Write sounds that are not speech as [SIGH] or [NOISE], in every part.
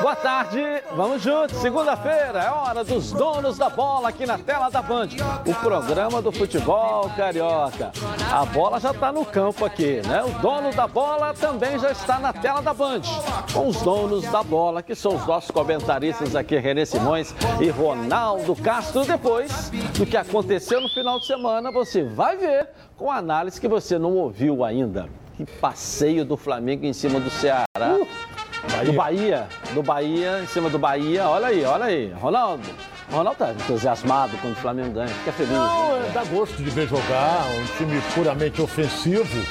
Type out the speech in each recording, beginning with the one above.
Boa tarde, vamos juntos. Segunda-feira é hora dos donos da bola aqui na tela da Band. O programa do futebol carioca. A bola já está no campo aqui, né? O dono da bola também já está na tela da Band. Com os donos da bola, que são os nossos comentaristas aqui, René Simões e Ronaldo Castro. Depois do que aconteceu no final de semana, você vai ver com análise que você não ouviu ainda. Que passeio do Flamengo em cima do Ceará. Uh! Bahia. Do Bahia, do Bahia, em cima do Bahia. Olha aí, olha aí. Ronaldo. Ronaldo tá entusiasmado quando o Flamengo ganha, fica feliz. Não, né? dá gosto de ver jogar, um time puramente ofensivo,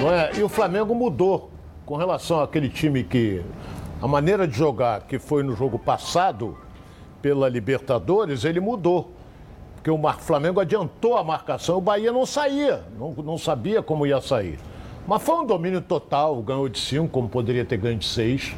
não é? E o Flamengo mudou com relação àquele time que a maneira de jogar que foi no jogo passado pela Libertadores, ele mudou. Porque o Flamengo adiantou a marcação, o Bahia não saía, não, não sabia como ia sair. Mas foi um domínio total, ganhou de 5, como poderia ter ganho de 6.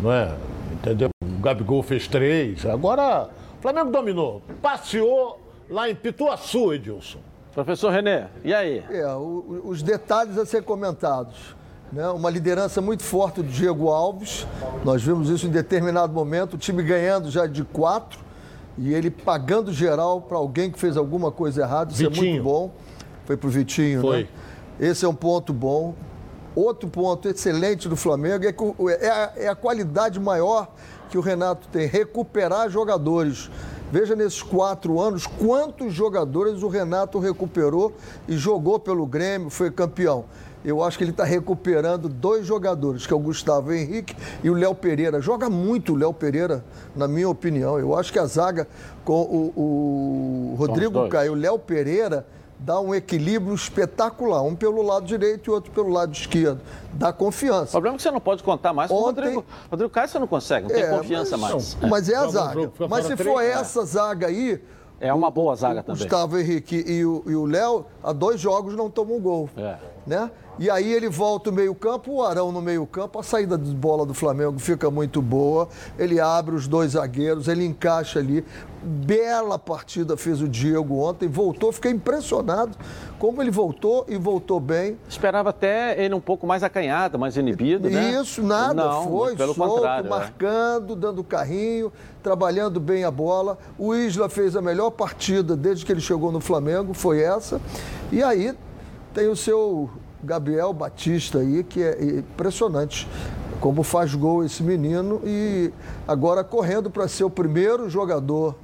Não é? Entendeu? O Gabigol fez 3. Agora, o Flamengo dominou. Passeou lá em Pituaçu, Edilson. Professor René, e aí? É, o, os detalhes a ser comentados. Né? Uma liderança muito forte do Diego Alves. Nós vimos isso em determinado momento, o time ganhando já de 4 e ele pagando geral para alguém que fez alguma coisa errada. Isso Vitinho. é muito bom. Foi pro Vitinho, Foi. né? Esse é um ponto bom. Outro ponto excelente do Flamengo é, que é, a, é a qualidade maior que o Renato tem, recuperar jogadores. Veja nesses quatro anos quantos jogadores o Renato recuperou e jogou pelo Grêmio, foi campeão. Eu acho que ele está recuperando dois jogadores, que é o Gustavo Henrique e o Léo Pereira. Joga muito o Léo Pereira, na minha opinião. Eu acho que a zaga com o, o Rodrigo Caio e o Léo Pereira dá um equilíbrio espetacular, um pelo lado direito e outro pelo lado esquerdo. Dá confiança. O problema é que você não pode contar mais com Ontem... o Rodrigo. Rodrigo Caio você não consegue, não é, tem confiança mas, mais. Não, mas é a zaga. Mas se for essa zaga aí. É uma boa zaga o, também. Gustavo Henrique e o Léo, há dois jogos não tomam gol. É. Né? E aí ele volta o meio-campo, o Arão no meio-campo, a saída de bola do Flamengo fica muito boa. Ele abre os dois zagueiros, ele encaixa ali. Bela partida fez o Diego ontem, voltou, fiquei impressionado como ele voltou e voltou bem. Esperava até ele um pouco mais acanhado, mais inibido, né? Isso, nada, Não, foi pelo solto, é. marcando, é. dando carrinho, trabalhando bem a bola. O Isla fez a melhor partida desde que ele chegou no Flamengo, foi essa. E aí tem o seu Gabriel Batista aí, que é impressionante como faz gol esse menino e agora correndo para ser o primeiro jogador,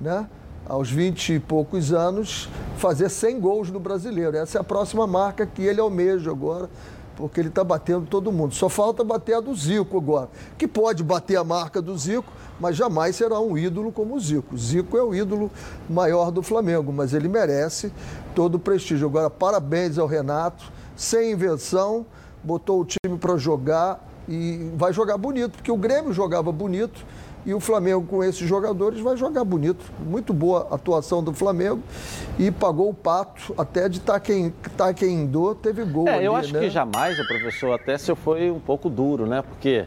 né? Aos 20 e poucos anos, fazer 100 gols no brasileiro. Essa é a próxima marca que ele almeja agora, porque ele está batendo todo mundo. Só falta bater a do Zico agora, que pode bater a marca do Zico, mas jamais será um ídolo como o Zico. Zico é o ídolo maior do Flamengo, mas ele merece todo o prestígio. Agora, parabéns ao Renato sem invenção, botou o time para jogar e vai jogar bonito, porque o Grêmio jogava bonito e o Flamengo com esses jogadores vai jogar bonito. Muito boa atuação do Flamengo e pagou o pato até de Taquendô, teve gol. É, ali, eu acho né? que jamais, o professor, até se foi um pouco duro, né? Porque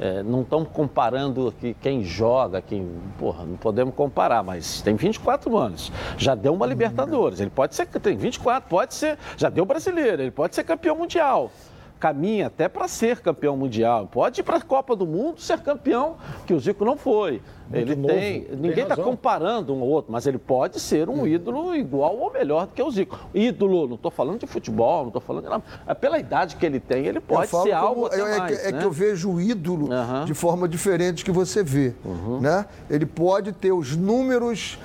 é, não estamos comparando aqui quem joga, quem. Porra, não podemos comparar, mas tem 24 anos. Já deu uma Libertadores. Ele pode ser. Tem 24, pode ser. Já deu brasileiro, ele pode ser campeão mundial caminha até para ser campeão mundial. Pode ir para a Copa do Mundo ser campeão, que o Zico não foi. Muito ele novo, tem. Ninguém está comparando um ao outro, mas ele pode ser um ídolo igual ou melhor do que o Zico. Ídolo, não estou falando de futebol, não estou falando de nada. É pela idade que ele tem, ele pode ser algo. Até é, mais, é, né? que eu vejo o ídolo uhum. de forma diferente que você vê. Uhum. Né? Ele pode ter os números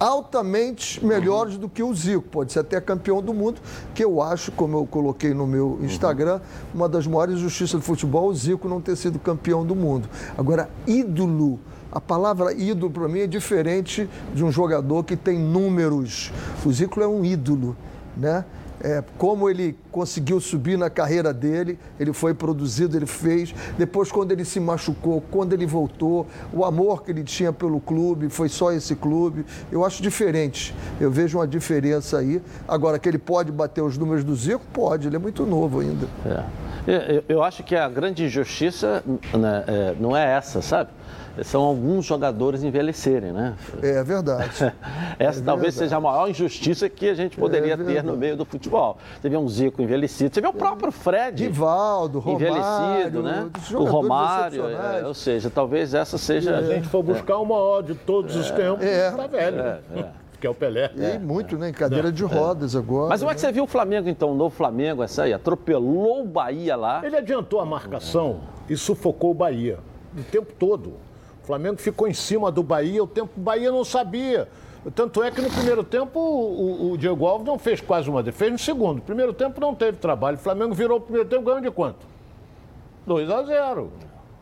altamente melhores do que o Zico. Pode ser até campeão do mundo, que eu acho, como eu coloquei no meu Instagram, uma das maiores justiças do futebol, o Zico não ter sido campeão do mundo. Agora, ídolo. A palavra ídolo para mim é diferente de um jogador que tem números. O Zico é um ídolo, né? É, como ele conseguiu subir na carreira dele, ele foi produzido, ele fez. Depois, quando ele se machucou, quando ele voltou, o amor que ele tinha pelo clube, foi só esse clube. Eu acho diferente. Eu vejo uma diferença aí. Agora, que ele pode bater os números do Zico, pode, ele é muito novo ainda. É. Eu, eu acho que a grande injustiça né, é, não é essa, sabe? São alguns jogadores envelhecerem, né? É verdade. [LAUGHS] Essa é talvez verdade. seja a maior injustiça que a gente poderia é ter no meio do futebol. Você vê um Zico envelhecido, você vê o próprio Fred. Rivaldo, Romário. Envelhecido, né? O Romário, é, ou seja, talvez essa seja. Se a gente for buscar o maior de todos os tempos, é. tá velho. É, é que é o Pelé. E muito, né? Em cadeira de rodas agora. Mas como é que você viu o Flamengo, então, o novo Flamengo, essa aí? Atropelou o Bahia lá. Ele adiantou a marcação e sufocou o Bahia o tempo todo. Flamengo ficou em cima do Bahia, o tempo o Bahia não sabia. Tanto é que no primeiro tempo o, o, Diego Alves não fez quase uma defesa. No segundo, primeiro tempo não teve trabalho. O Flamengo virou o primeiro tempo ganhando de quanto? 2 a 0.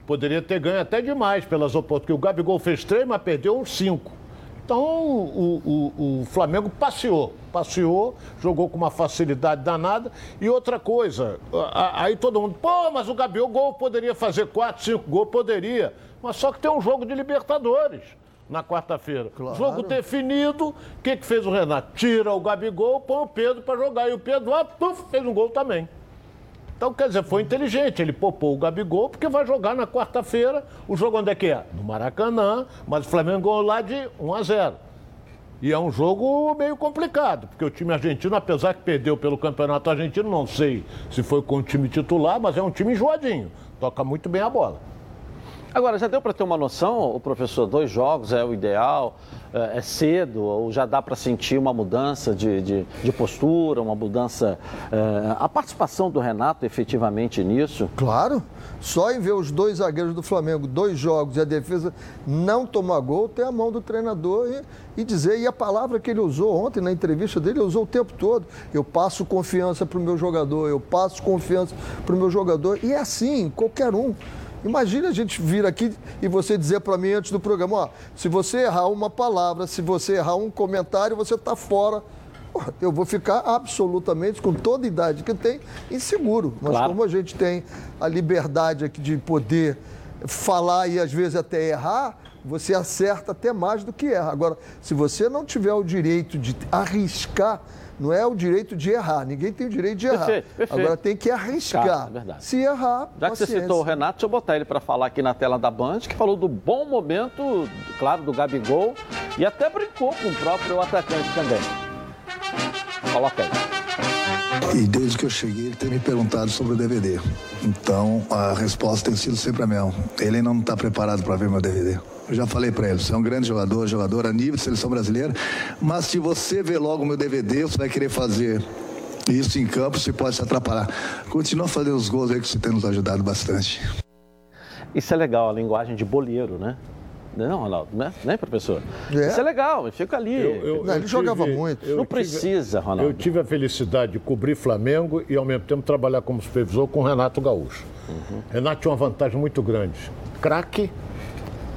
Poderia ter ganho até demais pelas oportunidades. O Gabigol fez três, mas perdeu uns cinco. Então o, o, Flamengo passeou, passeou, jogou com uma facilidade danada. E outra coisa, aí todo mundo, pô, mas o Gabigol poderia fazer quatro, cinco gols, poderia. Mas só que tem um jogo de Libertadores na quarta-feira. Claro. Jogo definido, o que, que fez o Renato? Tira o Gabigol, põe o Pedro para jogar. E o Pedro, ah, puf, fez um gol também. Então, quer dizer, foi inteligente. Ele popou o Gabigol porque vai jogar na quarta-feira. O jogo onde é que é? No Maracanã, mas o Flamengo ganhou lá de 1 a 0. E é um jogo meio complicado, porque o time argentino, apesar que perdeu pelo campeonato argentino, não sei se foi com o time titular, mas é um time enjoadinho. Toca muito bem a bola. Agora, já deu para ter uma noção, o professor, dois jogos é o ideal, é, é cedo, ou já dá para sentir uma mudança de, de, de postura, uma mudança. É, a participação do Renato efetivamente nisso? Claro. Só em ver os dois zagueiros do Flamengo, dois jogos e a defesa não tomar gol, tem a mão do treinador e, e dizer. E a palavra que ele usou ontem na entrevista dele, ele usou o tempo todo. Eu passo confiança para o meu jogador, eu passo confiança para o meu jogador. E é assim, qualquer um. Imagina a gente vir aqui e você dizer para mim antes do programa, ó, se você errar uma palavra, se você errar um comentário, você está fora. Eu vou ficar absolutamente, com toda a idade que tem, inseguro. Mas claro. como a gente tem a liberdade aqui de poder falar e às vezes até errar, você acerta até mais do que erra. Agora, se você não tiver o direito de arriscar não é o direito de errar. Ninguém tem o direito de errar. Perfeito, perfeito. Agora tem que arriscar. Cara, é Se errar. Já que você citou o Renato, deixa eu botar ele para falar aqui na tela da Band, que falou do bom momento, claro, do Gabigol, e até brincou com o próprio atacante também. Coloca aí. E desde que eu cheguei, ele tem me perguntado sobre o DVD. Então, a resposta tem sido sempre a mesma. Ele não está preparado para ver meu DVD. Eu já falei para ele, você é um grande jogador, jogador a nível de seleção brasileira, mas se você ver logo meu DVD, você vai querer fazer isso em campo, você pode se atrapalhar. Continua fazendo os gols aí que você tem nos ajudado bastante. Isso é legal, a linguagem de boleiro, né? Não, Ronaldo, né, né professor? É. Isso é legal, fica ali. Eu, eu, Não, ele tive, jogava muito. Não tive, precisa, Ronaldo. Eu tive a felicidade de cobrir Flamengo e, ao mesmo tempo, trabalhar como supervisor com o Renato Gaúcho. Uhum. Renato tinha uma vantagem muito grande. Craque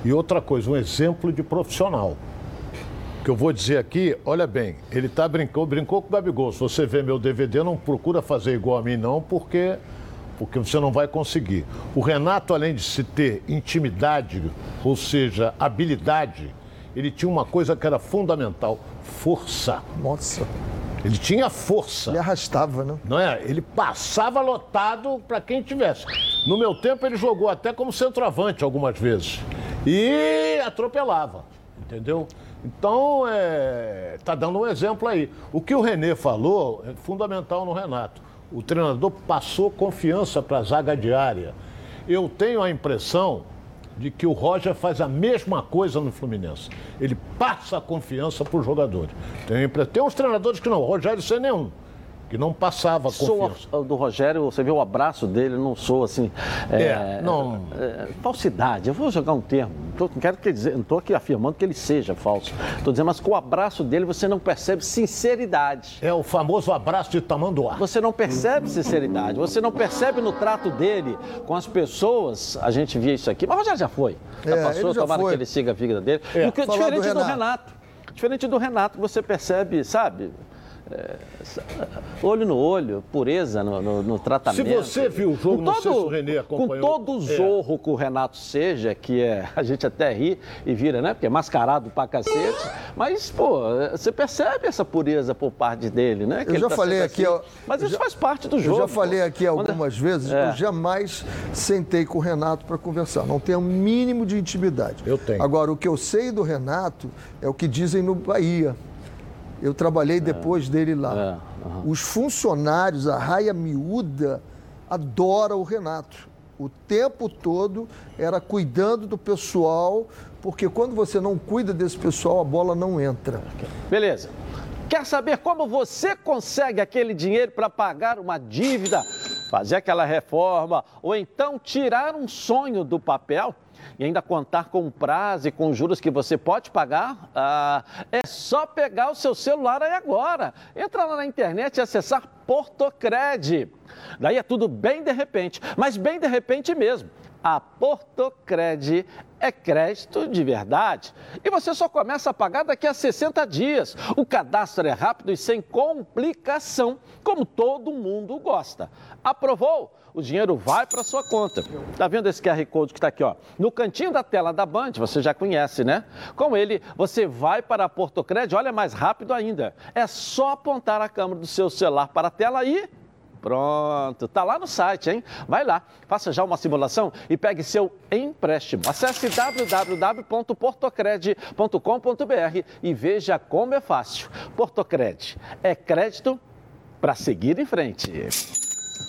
e outra coisa, um exemplo de profissional. Que eu vou dizer aqui, olha bem, ele tá brincou, brincou com o Gabigol. Se você vê meu DVD, não procura fazer igual a mim, não, porque, porque você não vai conseguir. O Renato, além de se ter intimidade, ou seja, habilidade, ele tinha uma coisa que era fundamental: força. Nossa. Ele tinha força. Ele arrastava, né? Não é? Ele passava lotado para quem tivesse. No meu tempo, ele jogou até como centroavante algumas vezes e atropelava, entendeu? Então, é, tá dando um exemplo aí. O que o Renê falou é fundamental no Renato. O treinador passou confiança para a zaga diária. Eu tenho a impressão de que o Roger faz a mesma coisa no Fluminense. Ele passa a confiança para os jogadores. Tem, tem uns treinadores que não, o Rogério sem nenhum que não passava confiança. Sou do Rogério, você vê o abraço dele, não sou assim. É, é não. É, falsidade, eu vou jogar um termo. Tô, não quero dizer, não estou aqui afirmando que ele seja falso. Estou dizendo, mas com o abraço dele você não percebe sinceridade. É o famoso abraço de tamanduá. Você não percebe sinceridade, você não percebe no trato dele com as pessoas. A gente via isso aqui, mas o Rogério já foi. Já é, passou, já tomara foi. que ele siga a vida dele. É. E o que, diferente do Renato. do Renato. Diferente do Renato, você percebe, sabe? É, olho no olho, pureza no, no, no, tratamento. Se você viu o jogo, com não todo, sei se o Renê acompanhou. Com todo o é. zorro é. que o Renato seja, que é, a gente até ri e vira, né? Porque é mascarado pra cacete. Mas, pô, você percebe essa pureza por parte dele, né? Que eu já tá falei aqui... Assim. Mas isso já, faz parte do jogo. Eu já falei aqui algumas Quando... vezes, é. eu jamais sentei com o Renato para conversar. Não tenho o um mínimo de intimidade. Eu tenho. Agora, o que eu sei do Renato é o que dizem no Bahia. Eu trabalhei é. depois dele lá. É. Uhum. Os funcionários, a raia miúda, adora o Renato. O tempo todo era cuidando do pessoal, porque quando você não cuida desse pessoal, a bola não entra. Beleza. Quer saber como você consegue aquele dinheiro para pagar uma dívida, fazer aquela reforma ou então tirar um sonho do papel? E ainda contar com prazo e com juros que você pode pagar, ah, é só pegar o seu celular aí agora. Entra lá na internet e acessar Portocred. Daí é tudo bem de repente, mas bem de repente mesmo. A Portocred é crédito de verdade. E você só começa a pagar daqui a 60 dias. O cadastro é rápido e sem complicação, como todo mundo gosta. Aprovou? O dinheiro vai para sua conta. Tá vendo esse QR Code que está aqui, ó? No cantinho da tela da Band, você já conhece, né? Com ele, você vai para a Portocred, olha mais rápido ainda. É só apontar a câmera do seu celular para a tela e Pronto, tá lá no site, hein? Vai lá, faça já uma simulação e pegue seu empréstimo. Acesse www.portocred.com.br e veja como é fácil. Portocred é crédito para seguir em frente.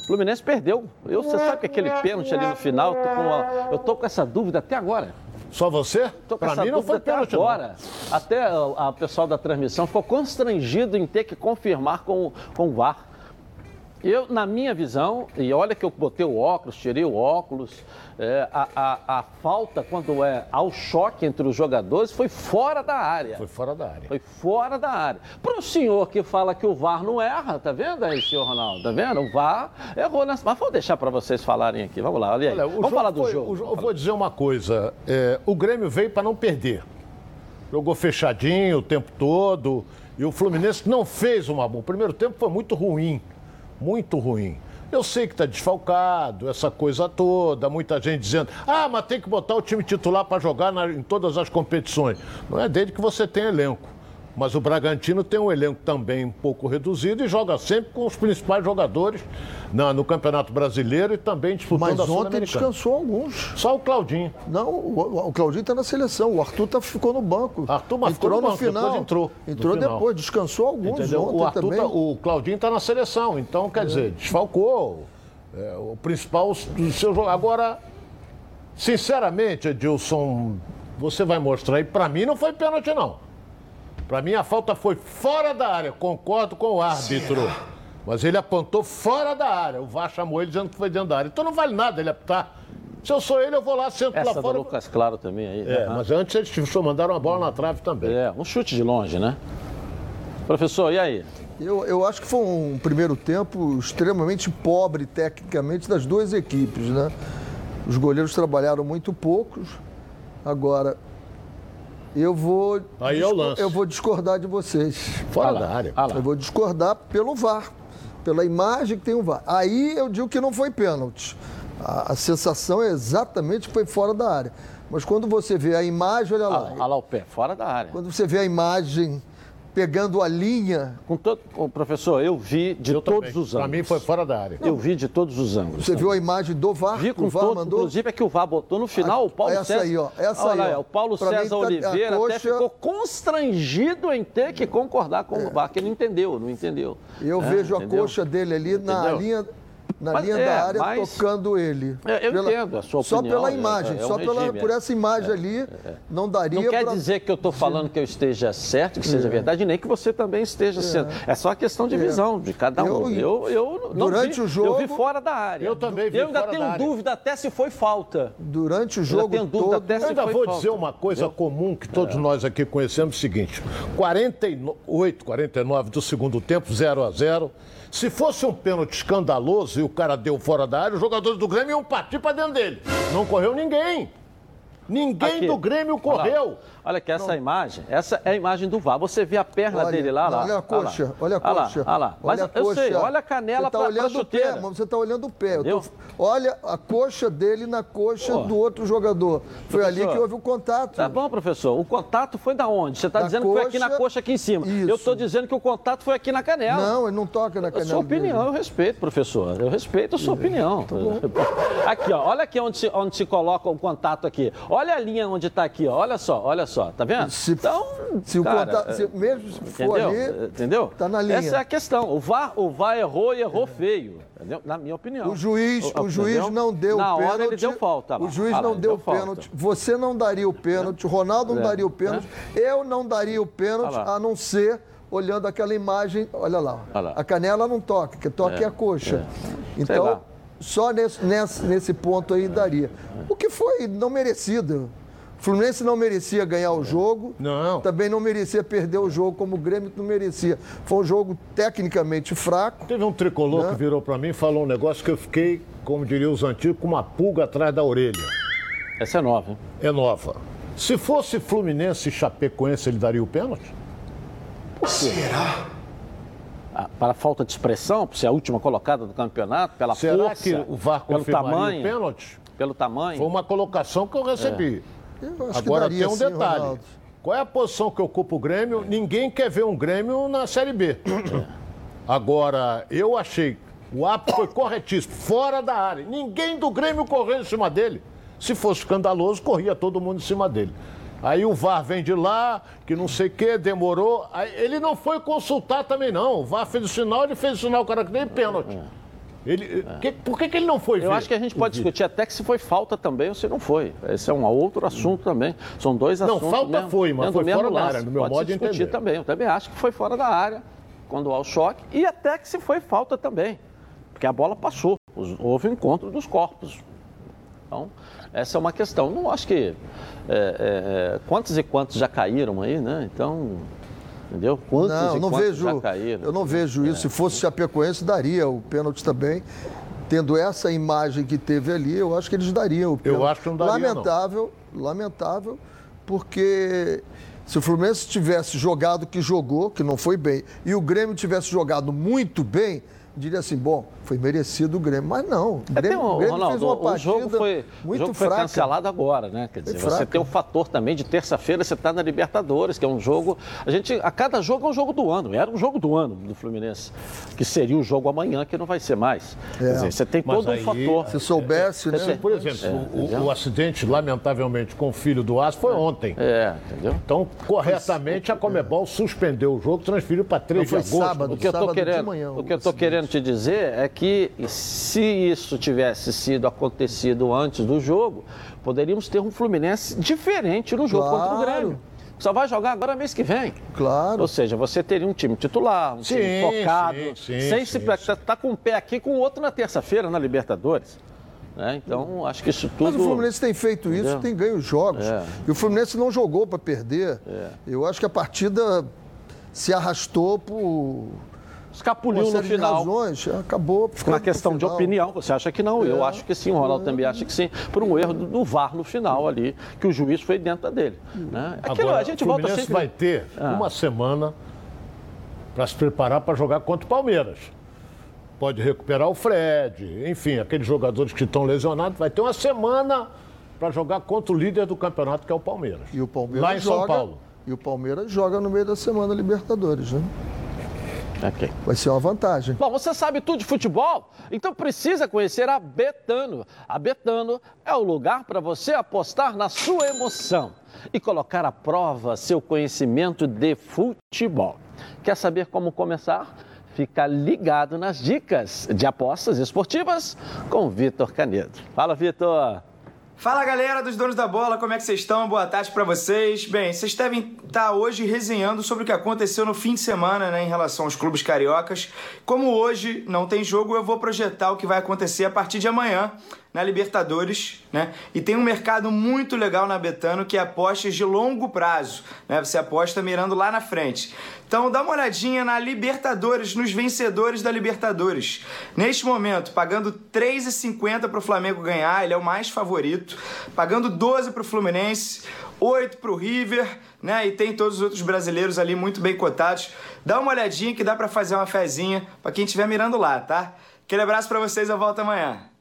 Fluminense perdeu. Eu, você sabe que aquele pênalti ali no final, tô uma, eu tô com essa dúvida até agora. Só você? Para mim não foi pênalti agora. Até o pessoal da transmissão ficou constrangido em ter que confirmar com, com o VAR. Eu, na minha visão, e olha que eu botei o óculos, tirei o óculos, é, a, a, a, falta, quando é ao choque entre os jogadores, foi fora da área. Foi fora da área. Foi fora da área. Para o senhor que fala que o VAR não erra, tá vendo aí, senhor Ronaldo? Tá vendo? O VAR errou nessa. Mas vou deixar para vocês falarem aqui. Vamos lá, olha aí. Olha, Vamos falar do foi, jogo. eu vou dizer uma coisa: é, o Grêmio veio para não perder. Jogou fechadinho o tempo todo. E o Fluminense não fez uma boa. O primeiro tempo foi muito ruim muito ruim. Eu sei que está desfalcado, essa coisa toda, muita gente dizendo, ah, mas tem que botar o time titular para jogar na, em todas as competições. Não é desde que você tem elenco. Mas o Bragantino tem um elenco também um pouco reduzido e joga sempre com os principais jogadores na, no Campeonato Brasileiro e também disputando Mas a ontem descansou alguns. Só o Claudinho. Não, o, o Claudinho está na seleção. O Arthur tá, ficou no banco. Arthur mas entrou no, banco, final. Depois entrou. Entrou depois, descansou alguns Entendeu? o Arthur também. Tá, o Claudinho está na seleção. Então, quer é. dizer, desfalcou é, o principal do seu jogo. Agora, sinceramente, Edilson, você vai mostrar aí. Para mim não foi pênalti, não. Para mim, a falta foi fora da área. Concordo com o árbitro. Será? Mas ele apontou fora da área. O VAR chamou ele dizendo que foi dentro da área. Então não vale nada ele apitar. Se eu sou ele, eu vou lá, sento Essa lá fora. do Lucas Claro também aí. É, mas antes eles só mandaram uma bola na trave também. É, um chute de longe, né? Professor, e aí? Eu, eu acho que foi um primeiro tempo extremamente pobre tecnicamente das duas equipes, né? Os goleiros trabalharam muito poucos. Agora, eu vou. Aí é o lance. Eu vou discordar de vocês. Fora da área. Eu vou discordar pelo VAR, pela imagem que tem o VAR. Aí eu digo que não foi pênalti. A, a sensação é exatamente que foi fora da área. Mas quando você vê a imagem, olha lá. Olha lá o pé, fora da área. Quando você vê a imagem pegando a linha. Com todo, professor, eu vi de eu todos também. os ângulos. Para mim foi fora da área. Eu vi de todos os ângulos. Você também. viu a imagem do VAR? Vi com o VAR todo, mandou? Inclusive é que o VAR botou no final, o Paulo essa César. Aí, ó, essa Olha aí, ó. O Paulo pra César tá, Oliveira coxa... até ficou constrangido em ter que concordar com é. o VAR, que ele não entendeu, não entendeu. Eu é, vejo entendeu? a coxa dele ali entendeu? na linha na mas, linha é, da área mas... tocando ele. É, eu pela, entendo a sua opinião. Só pela imagem, é, é só um pela, por essa imagem é, ali, é, não daria Não quer pra... dizer que eu estou falando que eu esteja certo, que seja verdade, nem que você também esteja certo. É só questão de visão de cada um. Eu, eu, eu durante vi, o jogo... Eu vi fora da área. Eu também vi Eu ainda tenho dúvida até se foi falta. Durante o jogo eu todo... Até se eu ainda vou falta. dizer uma coisa comum que todos nós aqui conhecemos, o seguinte, 48, 49 do segundo tempo, 0 a 0 se fosse um pênalti escandaloso e o cara deu fora da área, os jogadores do Grêmio iam partir para dentro dele. Não correu ninguém. Ninguém aqui. do Grêmio correu. Olha que essa não. imagem, essa é a imagem do VAR. Você vê a perna olha, dele lá, lá. Olha a coxa, olha a coxa. Olha lá, Mas olha eu coxa. sei, olha a canela para tá o pé, você está olhando o pé. Tô, olha a coxa dele na coxa Pô. do outro jogador. Foi professor, ali que houve o contato. Tá bom, professor. O contato foi da onde? Você está dizendo coxa, que foi aqui na coxa, aqui em cima. Isso. Eu estou dizendo que o contato foi aqui na canela. Não, ele não toca na canela. A sua opinião, dele. eu respeito, professor. Eu respeito a sua opinião. Tá aqui, ó. Olha aqui onde se, onde se coloca o contato aqui. Olha a linha onde está aqui, ó. Olha só, olha só. Tá vendo? Se, então, se o cara, contato, se, mesmo se for entendeu? ali, entendeu? Tá na linha. Essa é a questão. O VAR, o VAR errou e errou é. feio. Entendeu? Na minha opinião. O juiz, o, o juiz não deu Na pênalti. Hora ele deu falta. Lá. O juiz não deu, deu pênalti. Você não daria o pênalti. O Ronaldo não é. daria o pênalti. É. Eu não daria o pênalti, a não ser olhando aquela imagem. Olha lá. Olha lá. A canela não toca, que toca é, é a coxa. É. Então, só nesse, nesse, nesse ponto aí daria. O que foi não merecido. Fluminense não merecia ganhar o jogo. Não. Também não merecia perder o jogo, como o Grêmio não merecia. Foi um jogo tecnicamente fraco. Teve um tricolor né? que virou para mim e falou um negócio que eu fiquei, como diriam os antigos, com uma pulga atrás da orelha. Essa é nova, hein? É nova. Se fosse Fluminense e Chapecoense, ele daria o pênalti? Será? Ah, para falta de expressão, por ser a última colocada do campeonato, pela Será força, que o VAR pelo tamanho, o pênalti? Pelo tamanho. Foi uma colocação que eu recebi. É. Agora tem um detalhe. Ronaldo. Qual é a posição que ocupa o Grêmio? Ninguém quer ver um Grêmio na Série B. [COUGHS] Agora, eu achei o árbitro foi corretíssimo, fora da área. Ninguém do Grêmio correu em cima dele. Se fosse escandaloso, corria todo mundo em cima dele. Aí o VAR vem de lá, que não sei o que, demorou. Aí ele não foi consultar também, não. O VAR fez o sinal, ele fez o sinal, o cara que nem pênalti. Ele, é. que, por que, que, ele não foi Eu ver? acho que a gente pode discutir até que se foi falta também ou se não foi. Esse é um outro assunto também. São dois assuntos. Não, falta mesmo, foi, mas foi fora da área, no meu pode modo de discutir entender. também. Eu também acho que foi fora da área quando há o choque e até que se foi falta também. Porque a bola passou. Houve um encontro dos corpos. Então, essa é uma questão. Não acho que. É, é quantos e quantos já caíram aí, né? Então. Entendeu? Quantos não, não vejo, Eu não vejo isso. É. Se fosse Chapecoense, daria o pênalti também. Tendo essa imagem que teve ali, eu acho que eles dariam o pênalti. Eu acho que não daria, Lamentável, não. lamentável, porque se o Fluminense tivesse jogado o que jogou, que não foi bem, e o Grêmio tivesse jogado muito bem, diria assim, bom, foi merecido o Grêmio. Mas não, o Grêmio, é, o Grêmio Ronaldo, fez uma partida o jogo foi, muito o jogo foi fraca. cancelado agora, né? Quer dizer, você tem o fator também de terça-feira você está na Libertadores, que é um jogo. A gente, a cada jogo é um jogo do ano. Era um jogo do ano do Fluminense, que seria o jogo amanhã, que não vai ser mais. É. Quer dizer, você tem todo aí, um fator. Se soubesse, é, né? Por exemplo, é, o, o, acidente, lamentavelmente, com o filho do Aço foi ontem. É, entendeu? Então, corretamente, a Comebol suspendeu o jogo, transferiu para 3 de agosto. Sábado, o que eu estou querendo, manhã, o que eu tô querendo te dizer é que se isso tivesse sido acontecido antes do jogo, poderíamos ter um Fluminense diferente no jogo claro. contra o Grêmio. Só vai jogar agora mês que vem. Claro. Ou seja, você teria um time titular, um sim, time focado, sim, sim, sem se estar tá com um pé aqui com o outro na terça-feira na Libertadores. Né? Então, acho que isso tudo. Mas o Fluminense tem feito isso, Entendeu? tem ganho jogos. É. E o Fluminense não jogou para perder. É. Eu acho que a partida se arrastou por escapuliu no final. razões, acabou. Uma questão de opinião, você acha que não? É. Eu acho que sim, o Ronaldo é. também acha que sim, por um erro do, do, VAR no final ali, que o juiz foi dentro dele. Né? Aquilo, Agora, a gente volta sempre... vai ter ah. uma semana para se preparar para jogar contra o Palmeiras. Pode recuperar o Fred, enfim, aqueles jogadores que estão lesionados, vai ter uma semana para jogar contra o líder do campeonato, que é o Palmeiras. E o Palmeiras lá em joga, São Paulo. E o Palmeiras joga no meio da semana Libertadores, né? Okay. Vai ser uma vantagem. Bom, você sabe tudo de futebol? Então precisa conhecer a Betano. A Betano é o lugar para você apostar na sua emoção e colocar à prova seu conhecimento de futebol. Quer saber como começar? Fica ligado nas dicas de apostas esportivas com Vitor Canedo. Fala, Vitor! Fala galera dos donos da bola, como é que vocês estão? Boa tarde para vocês. Bem, vocês devem estar tá hoje resenhando sobre o que aconteceu no fim de semana, né, em relação aos clubes cariocas. Como hoje não tem jogo, eu vou projetar o que vai acontecer a partir de amanhã na Libertadores, né? E tem um mercado muito legal na Betano que é apostas de longo prazo, né? Você aposta mirando lá na frente. Então dá uma olhadinha na Libertadores, nos vencedores da Libertadores. Neste momento, pagando R$ 3,50 para o Flamengo ganhar, ele é o mais favorito. 8, pagando 12 para o Fluminense, 8 para o River, né? E tem todos os outros brasileiros ali muito bem cotados. Dá uma olhadinha que dá para fazer uma fezinha para quem estiver mirando lá, tá? Aquele abraço para vocês, eu volto amanhã.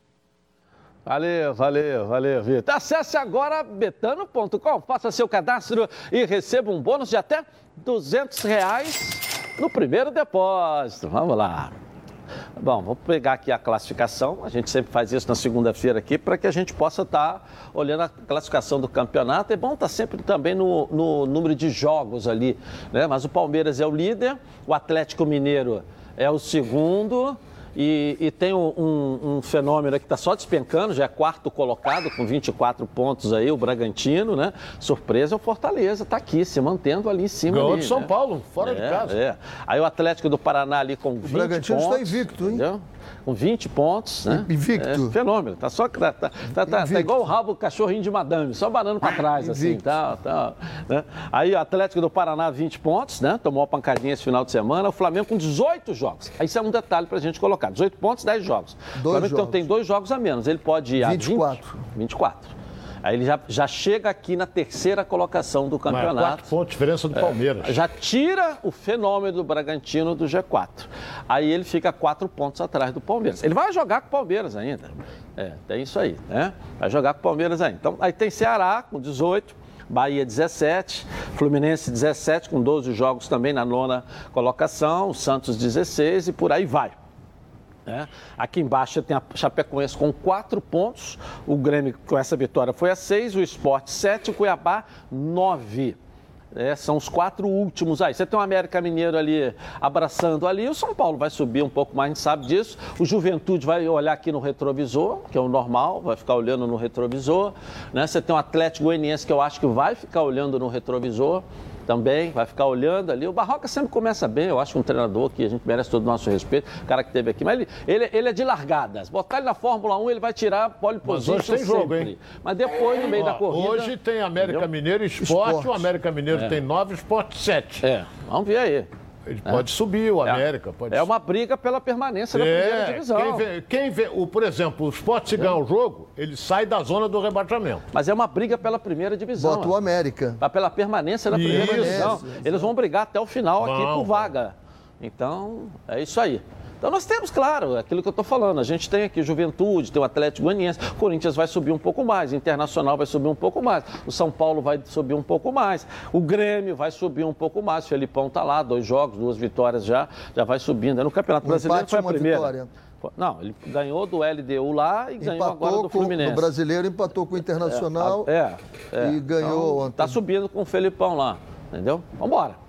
Valeu, valeu, valeu, Vitor. Acesse agora betano.com, faça seu cadastro e receba um bônus de até 200 reais no primeiro depósito. Vamos lá. Bom, vou pegar aqui a classificação. A gente sempre faz isso na segunda-feira aqui para que a gente possa estar tá olhando a classificação do campeonato. É bom estar tá sempre também no, no número de jogos ali, né? Mas o Palmeiras é o líder, o Atlético Mineiro é o segundo. E, e tem um, um, um, fenômeno que está só despencando, já é quarto colocado, com 24 pontos aí, o Bragantino, né? Surpresa é o Fortaleza, está aqui, se mantendo ali em cima. Ganhou de São né? Paulo, fora é, de casa. É. Aí o Atlético do Paraná ali com 20 pontos. O Bragantino está invicto, hein? Entendeu? Com 20 pontos. Né? Invicto. É, fenômeno. Tá, só, tá, tá, tá, tá, igual o rabo cachorrinho de madame, só banando para trás, assim. Tá, tá, né? Aí o Atlético do Paraná, 20 pontos, né? Tomou uma pancadinha esse final de semana. O Flamengo com 18 jogos. Isso é um detalhe para a gente colocar. 18 pontos, 10 jogos. Dois o Flamengo então, jogos. então tem dois jogos a menos. Ele pode ir 24. a 20, 24. Aí ele já, já chega aqui na terceira colocação do campeonato. Mas quatro pontos diferença do Palmeiras. É, já tira o fenômeno do Bragantino do G4. Aí ele fica quatro pontos atrás do Palmeiras. Ele vai jogar com o Palmeiras ainda. É, tem isso aí, né? Vai jogar com o Palmeiras ainda. Então, aí tem Ceará com 18. Bahia 17, Fluminense 17, com 12 jogos também na nona colocação, Santos 16 e por aí vai. É. Aqui embaixo tem a Chapecoense com quatro pontos, o Grêmio com essa vitória foi a seis, o Sport sete, o Cuiabá nove. É, são os quatro últimos aí. Você tem o América Mineiro ali abraçando ali, o São Paulo vai subir um pouco mais, a gente sabe disso. O Juventude vai olhar aqui no retrovisor, que é o normal, vai ficar olhando no retrovisor. Né? Você tem o Atlético Goianiense, que eu acho que vai ficar olhando no retrovisor também, vai ficar olhando ali. O Barroca sempre começa bem, eu acho que um treinador que a gente merece todo o nosso respeito, o cara que teve aqui. Mas ele, ele, ele é de largadas. Botar ele na Fórmula 1, ele vai tirar pole position Mas hoje tem jogo, sempre. hein? Mas depois, no meio Ó, da corrida... Hoje tem América entendeu? Mineiro Esporte, Esporte. o América Mineiro é. tem 9, Esporte 7. É, vamos ver aí. Ele pode é. subir, o é. América é. pode É uma briga pela permanência na é. primeira divisão. Quem vê, quem vê, o, por exemplo, o Sport se ganhar o jogo, ele sai da zona do rebaixamento. Mas é uma briga pela primeira divisão. Bota o América. Tá pela permanência na primeira isso. divisão. Eles vão brigar até o final aqui por vaga. Então, é isso aí. Então nós temos, claro, aquilo que eu estou falando. A gente tem aqui Juventude, tem o Atlético Goianiense, Corinthians vai subir um pouco mais, Internacional vai subir um pouco mais, o São Paulo vai subir um pouco mais, o Grêmio vai subir um pouco mais. O Felipão está lá, dois jogos, duas vitórias já, já vai subindo. No Campeonato um Brasileiro foi a primeira. Vitória. Não, ele ganhou do LDU lá e empatou ganhou agora do Fluminense. o brasileiro empatou com o Internacional é, é, é. e ganhou então, Está subindo com o Felipão lá, entendeu? Vamos embora.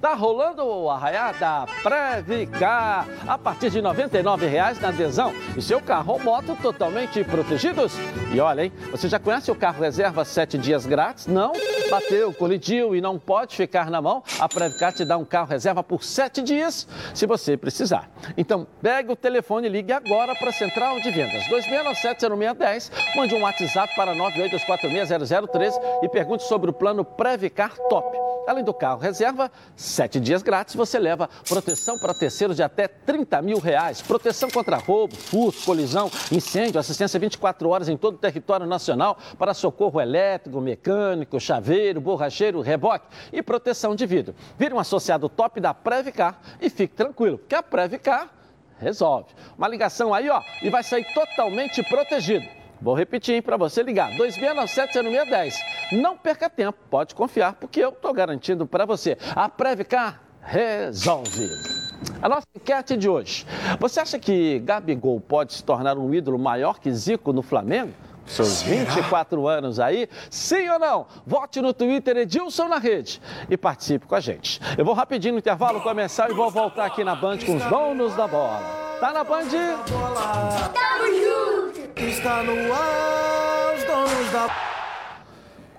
Tá rolando o arraiada Previcar a partir de R$ 99,00 na adesão e seu carro ou moto totalmente protegidos. E olha, hein, você já conhece o carro reserva 7 dias grátis? Não? Bateu, colidiu e não pode ficar na mão? A Previcar te dá um carro reserva por 7 dias, se você precisar. Então, pegue o telefone e ligue agora para a Central de Vendas 2697-0610, mande um WhatsApp para 982460003 e pergunte sobre o plano Previcar Top. Além do carro reserva, sete dias grátis você leva proteção para terceiros de até 30 mil reais, proteção contra roubo, furto, colisão, incêndio, assistência 24 horas em todo o território nacional para socorro elétrico, mecânico, chaveiro, borracheiro, reboque e proteção de vidro. Vire um associado top da Previcar e fique tranquilo, que a Previcar resolve. Uma ligação aí, ó, e vai sair totalmente protegido. Vou repetir para você ligar, 2697-0610. Não perca tempo, pode confiar, porque eu estou garantindo para você. A Previcar resolve. A nossa enquete de hoje. Você acha que Gabigol pode se tornar um ídolo maior que Zico no Flamengo? Seus 24 anos aí? Sim ou não? Vote no Twitter Edilson na rede e participe com a gente. Eu vou rapidinho no intervalo começar e vou voltar aqui na Band com os donos da bola. Tá na Band? Tamo junto! Está no ar, os donos da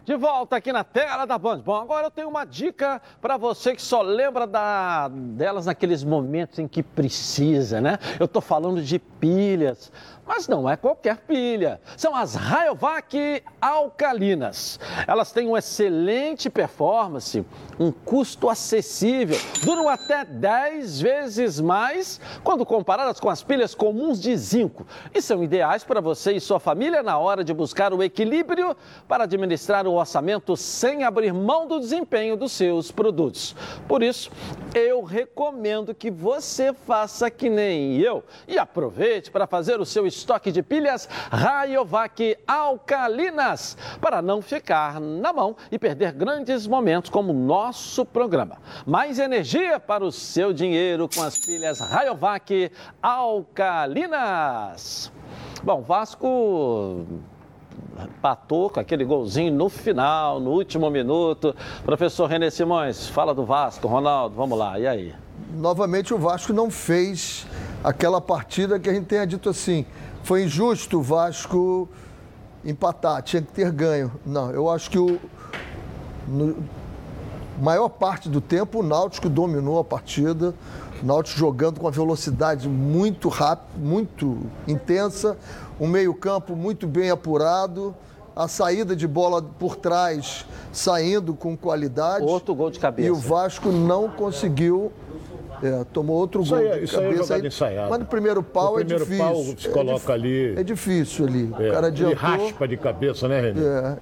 De volta aqui na tela da Band. Bom, agora eu tenho uma dica para você que só lembra da, delas naqueles momentos em que precisa, né? Eu estou falando de pilhas. Mas não é qualquer pilha. São as Rayovac alcalinas. Elas têm uma excelente performance, um custo acessível, duram até 10 vezes mais quando comparadas com as pilhas comuns de zinco e são ideais para você e sua família na hora de buscar o equilíbrio para administrar o orçamento sem abrir mão do desempenho dos seus produtos. Por isso, eu recomendo que você faça que nem eu e aproveite para fazer o seu estoque de pilhas Rayovac alcalinas para não ficar na mão e perder grandes momentos como o nosso programa. Mais energia para o seu dinheiro com as pilhas Rayovac alcalinas. Bom, Vasco patou com aquele golzinho no final, no último minuto. Professor René Simões, fala do Vasco. Ronaldo, vamos lá, e aí? Novamente o Vasco não fez aquela partida que a gente tenha dito assim, foi injusto o Vasco empatar, tinha que ter ganho. Não, eu acho que o no, maior parte do tempo o Náutico dominou a partida. O Náutico jogando com uma velocidade muito rápida, muito intensa, um meio-campo muito bem apurado, a saída de bola por trás saindo com qualidade. Outro gol de cabeça. E o Vasco não conseguiu é, tomou outro isso gol aí, de isso cabeça. Aí é ensaiado. Mas no primeiro pau no é primeiro difícil. primeiro pau se coloca é ali. É difícil ali. É, o cara adiantou. Ele raspa de cabeça, né, René? É.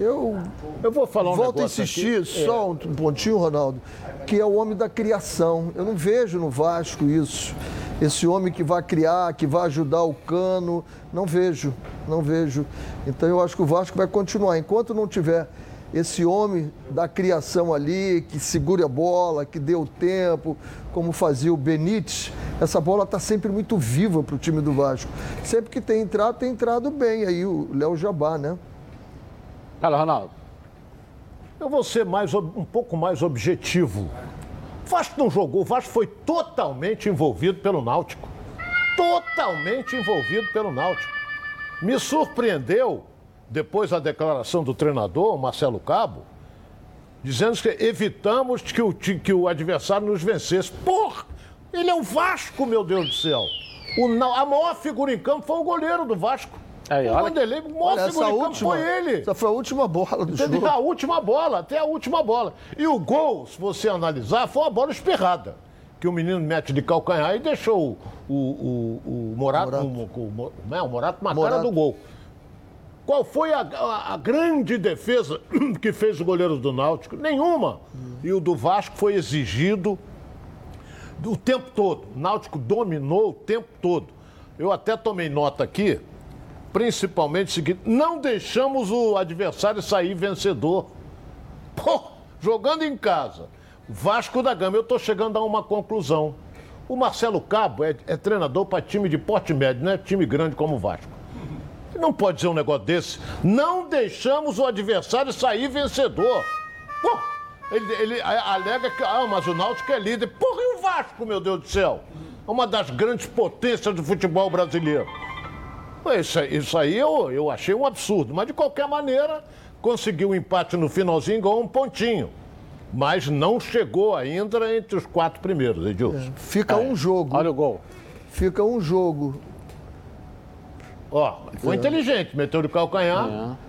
Eu, eu vou falar um Volto a insistir, aqui. só é. um pontinho, Ronaldo, que é o homem da criação. Eu não vejo no Vasco isso. Esse homem que vai criar, que vai ajudar o cano. Não vejo, não vejo. Então eu acho que o Vasco vai continuar. Enquanto não tiver esse homem da criação ali, que segure a bola, que dê o tempo, como fazia o Benítez, essa bola está sempre muito viva para o time do Vasco. Sempre que tem entrado, tem entrado bem aí o Léo Jabá, né? Fala, Ronaldo. Eu vou ser mais, um pouco mais objetivo. O Vasco não jogou, o Vasco foi totalmente envolvido pelo Náutico. Totalmente envolvido pelo Náutico. Me surpreendeu depois a declaração do treinador, Marcelo Cabo, dizendo que evitamos que o, que o adversário nos vencesse. Porra! Ele é o Vasco, meu Deus do céu! O, a maior figura em campo foi o goleiro do Vasco. Aí, o Vanderlei, o maior olha, figura em campo foi ele. Essa foi a última bola do Teve jogo. A última bola, até a última bola. E o gol, se você analisar, foi uma bola esperrada. Que o menino mete de calcanhar e deixou o, o, o, o Morato, Morato. O, o, o, é, o Morato na cara do gol. Qual foi a, a, a, grande defesa [CLEARS THROAT] que fez o goleiro do Náutico? Nenhuma. E o do Vasco foi exigido o tempo todo. O Náutico dominou o tempo todo. Eu até tomei nota aqui, principalmente o seguinte: não deixamos o adversário sair vencedor. Pô, jogando em casa. Vasco da Gama, eu estou chegando a uma conclusão. O Marcelo Cabo é, é treinador para time de porte médio, não é time grande como o Vasco. Não pode dizer um negócio desse. Não deixamos o adversário sair vencedor. Pô, ele, ele alega que, ah, mas o Náutico é líder. Porra, e o Vasco, meu Deus do céu? Uma das grandes potências do futebol brasileiro. Isso, isso aí eu, eu achei um absurdo. Mas, de qualquer maneira, conseguiu um empate no finalzinho, igual um pontinho. Mas não chegou ainda entre os quatro primeiros, Edilson. É, fica é. um jogo. Olha o gol. Fica um jogo Ó, foi inteligente, meteu de calcanhar. É.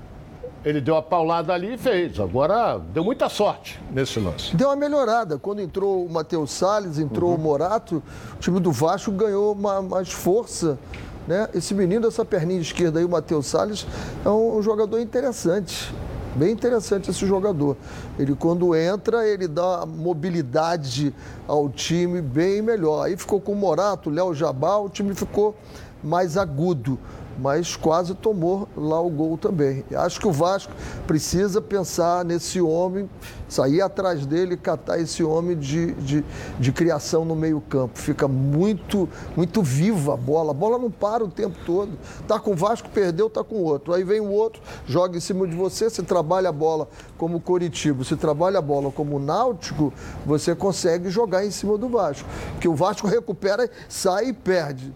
Ele deu a paulada ali e fez. Agora, deu muita sorte nesse lance. Deu uma melhorada. Quando entrou o Matheus Salles, entrou uhum. o Morato, o time do Vasco ganhou uma, mais força. Né? Esse menino, essa perninha esquerda aí, o Matheus Salles, é um, um jogador interessante. Bem interessante esse jogador. Ele, quando entra, ele dá mobilidade ao time bem melhor. Aí ficou com o Morato, o Léo Jabá, o time ficou mais agudo mas quase tomou lá o gol também. Acho que o Vasco precisa pensar nesse homem, sair atrás dele catar esse homem de, de, de criação no meio-campo. Fica muito, muito viva a bola. A bola não para o tempo todo. Tá com o Vasco, perdeu, tá com o outro. Aí vem o outro, joga em cima de você, você trabalha a bola como o Coritiba, se trabalha a bola como o Náutico, você consegue jogar em cima do Vasco. Porque o Vasco recupera, sai e perde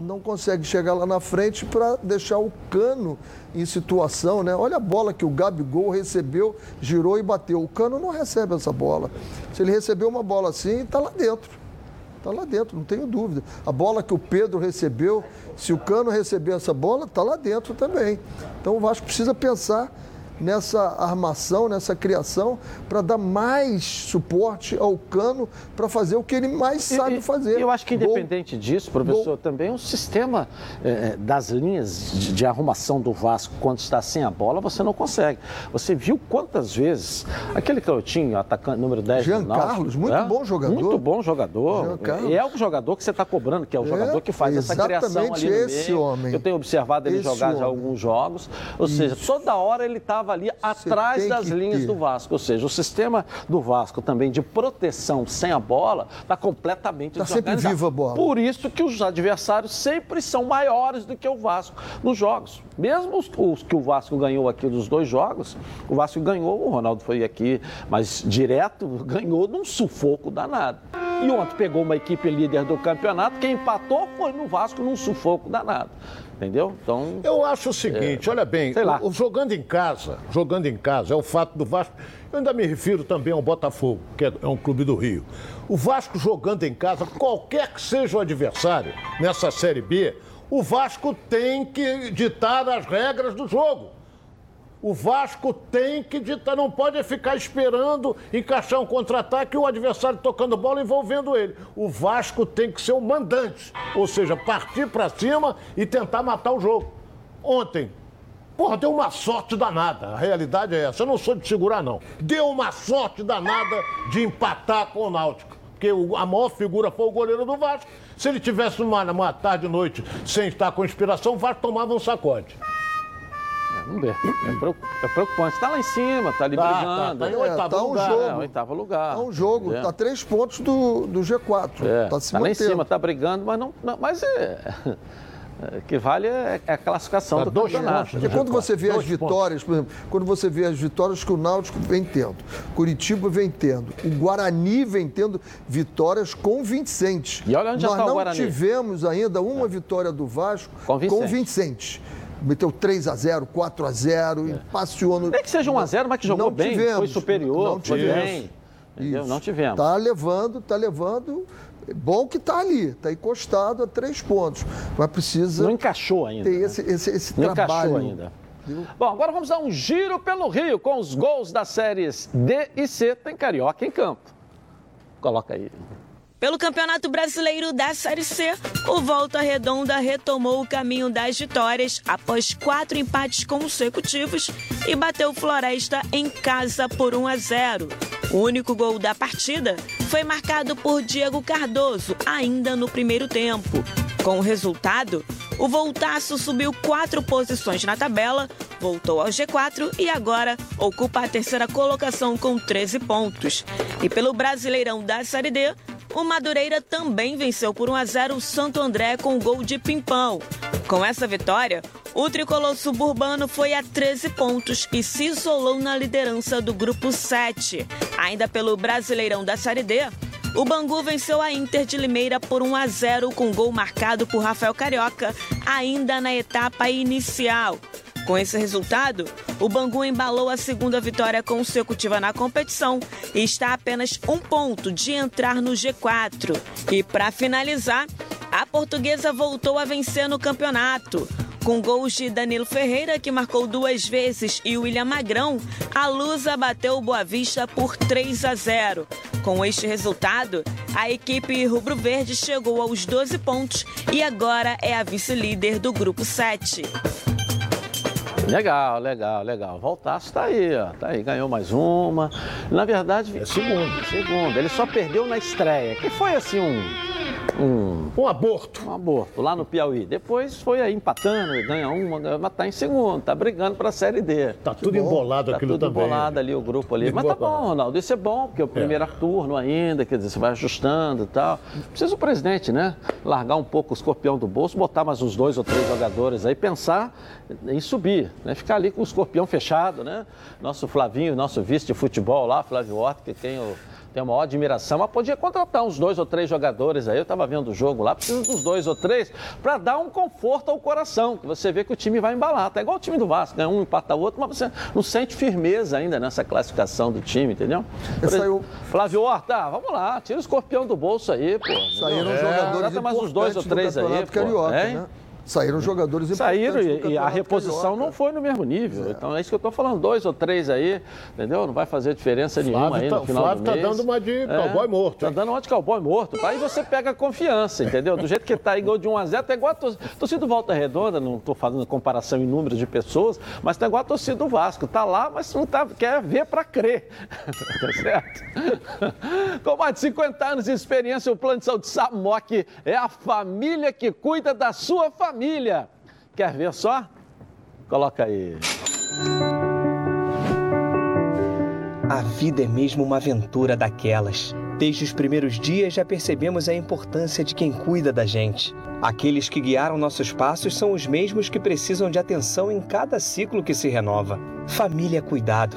não consegue chegar lá na frente para deixar o cano em situação, né? Olha a bola que o Gabigol recebeu, girou e bateu. O cano não recebe essa bola. Se ele recebeu uma bola assim, está lá dentro. Está lá dentro, não tenho dúvida. A bola que o Pedro recebeu, se o Cano receber essa bola, está lá dentro também. Então o Vasco precisa pensar nessa armação, nessa criação, para dar mais suporte ao Cano para fazer o que ele mais sabe e, fazer. Eu acho que independente Gol. disso, professor, Gol. também o sistema eh, das linhas de, de, arrumação do Vasco quando está sem a bola, você não consegue. Você viu quantas vezes aquele canhotinho, atacante número 10 Jean Carlos, muito é? bom jogador. Muito bom jogador. É o jogador que você está cobrando, que é o é, jogador que faz essa criação ali no esse meio. Homem. Eu tenho observado ele esse jogar já alguns jogos. Ou Isso. seja, toda hora ele estava ali atrás das linhas ter. do Vasco. Ou seja, o sistema do Vasco também de proteção sem a bola está completamente tá sempre viva a bola. Por isso que os adversários sempre são maiores do que o Vasco nos jogos. Mesmo os, os que o Vasco ganhou aqui dos dois jogos, o Vasco ganhou, o Ronaldo foi aqui, mas direto [LAUGHS] ganhou num sufoco danado. E ontem pegou uma equipe líder do campeonato, quem empatou foi no Vasco num sufoco danado. Entendeu? Então. Eu acho o seguinte, é, olha bem, sei lá. O, jogando em casa, jogando em casa, é o fato do Vasco. Eu ainda me refiro também ao Botafogo, que é, é um clube do Rio. O Vasco jogando em casa, qualquer que seja o adversário nessa Série B, o Vasco tem que ditar as regras do jogo. O Vasco tem que ditar, não pode ficar esperando encaixar um contra-ataque e o adversário tocando bola envolvendo ele. O Vasco tem que ser o mandante, ou seja, partir para cima e tentar matar o jogo. Ontem, porra, deu uma sorte danada. A realidade é essa. Eu não sou de segurar, não. Deu uma sorte danada de empatar com o Náutico. Porque a maior figura foi o goleiro do Vasco. Se ele tivesse uma, uma tarde e noite sem estar com inspiração, o Vasco tomava um sacode. Vamos ver. É, é preocupante. Está lá em cima, está ali tá, brigando. Tá, tá, em oitavo tá um lugar. Jogo. É, oitavo lugar. Tá um jogo. Está três pontos do, do G4. É, tá, se tá lá em cima, está brigando, mas não. não mas é. [LAUGHS] é que vale é, é a classificação tá do dois campeonato. Porque quando você vê dois as vitórias, por exemplo, quando você vê as vitórias que o Náutico vem tendo, Curitiba vem tendo, o Guarani vem tendo vitórias convincentes. E olha onde Nós já está o Guarani. não tivemos ainda uma é. vitória do Vasco convincente. convincente meteu 3 a 0 4 a 0 é. e passeou no. Nem que seja 1 a 0 mas que jogou não bem, tivemos, foi superior, não foi tivemos. bem. Entendeu? Não tivemos. Tá levando, tá levando. Bom que tá ali, tá encostado a três pontos. Mas precisa. Não encaixou ainda. Ter né? esse, esse, esse não trabalho. encaixou ainda. Bom, agora vamos dar um giro pelo Rio com os gols das séries D e C. Tem Carioca em campo. Coloca aí. Pelo Campeonato Brasileiro da Série C, o Volta Redonda retomou o caminho das vitórias após quatro empates consecutivos e bateu Floresta em casa por 1 a 0. O único gol da partida foi marcado por Diego Cardoso, ainda no primeiro tempo. Com o resultado, o Voltaço subiu quatro posições na tabela, voltou ao G4 e agora ocupa a terceira colocação com 13 pontos. E pelo Brasileirão da Série D, o Madureira também venceu por 1 a 0 o Santo André com gol de Pimpão. Com essa vitória, o tricolor suburbano foi a 13 pontos e se isolou na liderança do grupo 7. Ainda pelo Brasileirão da Série D, o Bangu venceu a Inter de Limeira por 1 a 0 com gol marcado por Rafael Carioca, ainda na etapa inicial. Com esse resultado, o Bangu embalou a segunda vitória consecutiva na competição e está a apenas um ponto de entrar no G4. E para finalizar, a portuguesa voltou a vencer no campeonato. Com gols de Danilo Ferreira, que marcou duas vezes, e William Magrão, a Lusa bateu o Boa Vista por 3 a 0. Com este resultado, a equipe rubro-verde chegou aos 12 pontos e agora é a vice-líder do grupo 7. Legal, legal, legal. Voltaço está aí, ó. Tá aí, ganhou mais uma. Na verdade, é segunda. Segunda. Ele só perdeu na estreia, que foi assim um um, um aborto. Um aborto, lá no Piauí. Depois foi aí empatando, ganha uma, mas tá em segundo, tá brigando para a Série D. Tá tudo bom. embolado tá aquilo tudo também. embolado ali, o grupo ali. Mas tá bom, Ronaldo, isso é bom, porque é o primeiro é. turno ainda, quer dizer, você vai ajustando e tal. Precisa o presidente, né? Largar um pouco o escorpião do bolso, botar mais uns dois ou três jogadores aí, pensar em subir, né? Ficar ali com o escorpião fechado, né? Nosso Flavinho, nosso vice de futebol lá, Flávio Horta, que tem o tenho maior admiração, mas podia contratar uns dois ou três jogadores aí. Eu estava vendo o jogo lá, precisa dos dois ou três para dar um conforto ao coração, que você vê que o time vai embalar. Tá igual o time do Vasco, né? Um empata o outro, mas você não sente firmeza ainda nessa classificação do time, entendeu? Saiu... Flávio Horta, vamos lá, tira o escorpião do bolso aí, pô. Saíram é, jogadores mais uns dois ou três aí, pô. Carioca, né? Saíram jogadores Saíram e, e a reposição Carioca. não foi no mesmo nível. É. Então é isso que eu estou falando, dois ou três aí, entendeu? Não vai fazer diferença Flávio nenhuma aí no tá, final Flávio do mês. tá dando uma de é, cowboy morto. Tá dando uma de cowboy morto. Aí você pega confiança, entendeu? Do jeito que tá aí, gol de 1 a 0 tá igual a torcida, torcida do Volta Redonda, não estou fazendo comparação em números de pessoas, mas tá igual a torcida do Vasco. Tá lá, mas não tá, quer ver para crer. [LAUGHS] tá certo? Com mais de 50 anos de experiência, o Plano de Saúde Samok é a família que cuida da sua família. Quer ver só? Coloca aí. A vida é mesmo uma aventura daquelas. Desde os primeiros dias já percebemos a importância de quem cuida da gente. Aqueles que guiaram nossos passos são os mesmos que precisam de atenção em cada ciclo que se renova. Família é cuidado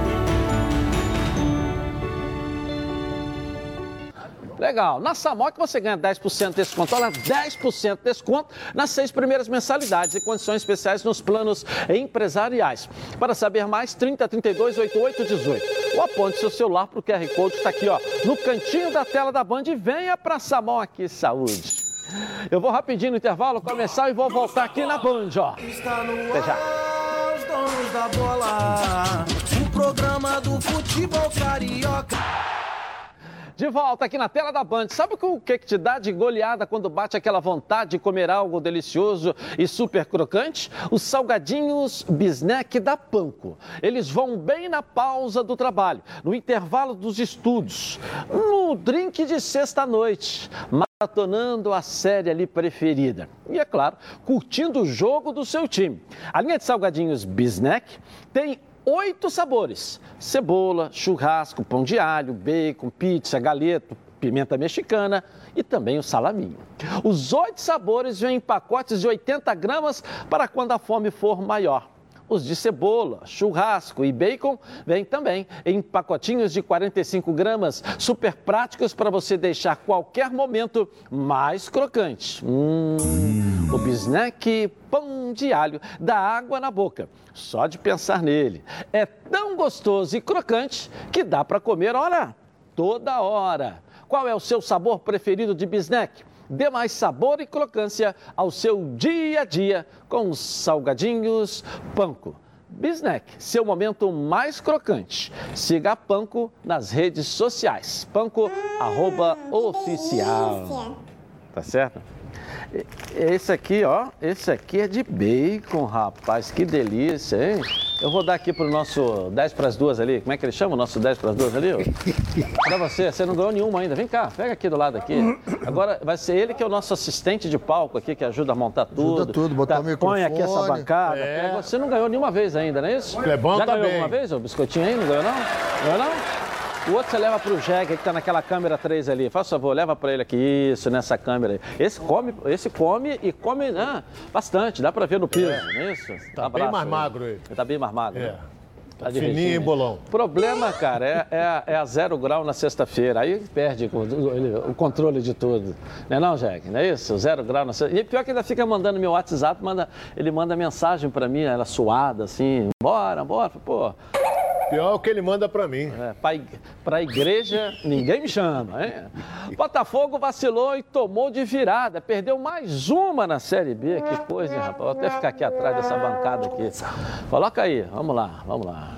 Legal. Na Samok você ganha 10% de desconto. Olha, 10% de desconto nas seis primeiras mensalidades e condições especiais nos planos empresariais. Para saber mais, 30 32 88 18. Ou aponte seu celular para o QR Code que está aqui, ó, no cantinho da tela da Band e venha para Samok Saúde. Eu vou rapidinho no intervalo começar e vou voltar aqui na Band, ó. Até já. Os donos da bola, o programa do futebol carioca. De volta aqui na tela da Band. Sabe o que, te dá de goleada quando bate aquela vontade de comer algo delicioso e super crocante? Os salgadinhos bisnack da Panko. Eles vão bem na pausa do trabalho, no intervalo dos estudos, no drink de sexta-noite, maratonando a série ali preferida. E, é claro, curtindo o jogo do seu time. A linha de salgadinhos bisnack tem oito sabores: cebola, churrasco, pão de alho, bacon, pizza, galeto, pimenta mexicana e também o salaminho. Os oito sabores vêm em pacotes de 80 gramas para quando a fome for maior. Os de cebola, churrasco e bacon vêm também em pacotinhos de 45 gramas, super práticos para você deixar qualquer momento mais crocante. Hum, o bisnack pão de alho dá água na boca, só de pensar nele. É tão gostoso e crocante que dá para comer, olha, toda hora. Qual é o seu sabor preferido de bisnack? Dê mais sabor e crocância ao seu dia a dia com os salgadinhos Panko. Bisnack, seu momento mais crocante. Siga a Panko nas redes sociais. Panko, arroba oficial. Tá certo? Esse aqui, ó, esse aqui é de bacon, rapaz, que delícia, hein? Eu vou dar aqui pro nosso 10 para as duas ali. Como é que ele chama o nosso 10 para as duas ali? [LAUGHS] Para você, você não ganhou nenhuma ainda. Vem cá, pega aqui do lado aqui. Agora vai ser ele que é o nosso assistente de palco aqui, que ajuda a montar tudo. Ajuda tudo, botar tá, o microfone. Põe aqui essa bancada. É. Você não ganhou nenhuma vez ainda, não é isso? Bom Já tá ganhou bem. alguma vez o biscoitinho aí? Não ganhou não? Ganhou não? O outro você leva para o Jeg, que está naquela câmera 3 ali. Faz favor, leva para ele aqui. Isso, nessa câmera aí. Esse come, esse come e come né, bastante. Dá para ver no piso, é. não é isso? Tá um bem mais magro ele. Tá bem mais magro. É. Né? Tá, tá fininho, bolão. O problema, cara, é, é, é a zero grau na sexta-feira. Aí perde o, o, controle de tudo. Não é não, Jack? Não é isso? Zero grau na sexta-feira. E pior que ainda fica mandando meu WhatsApp, manda, ele manda mensagem para mim, ela suada, assim, bora, bora. Pô, Pior é o que ele manda para mim. É, para a igreja, ninguém me chama. Hein? Botafogo vacilou e tomou de virada. Perdeu mais uma na Série B. Que coisa, hein, rapaz? Vou até ficar aqui atrás dessa bancada aqui. Coloca aí, vamos lá, vamos lá.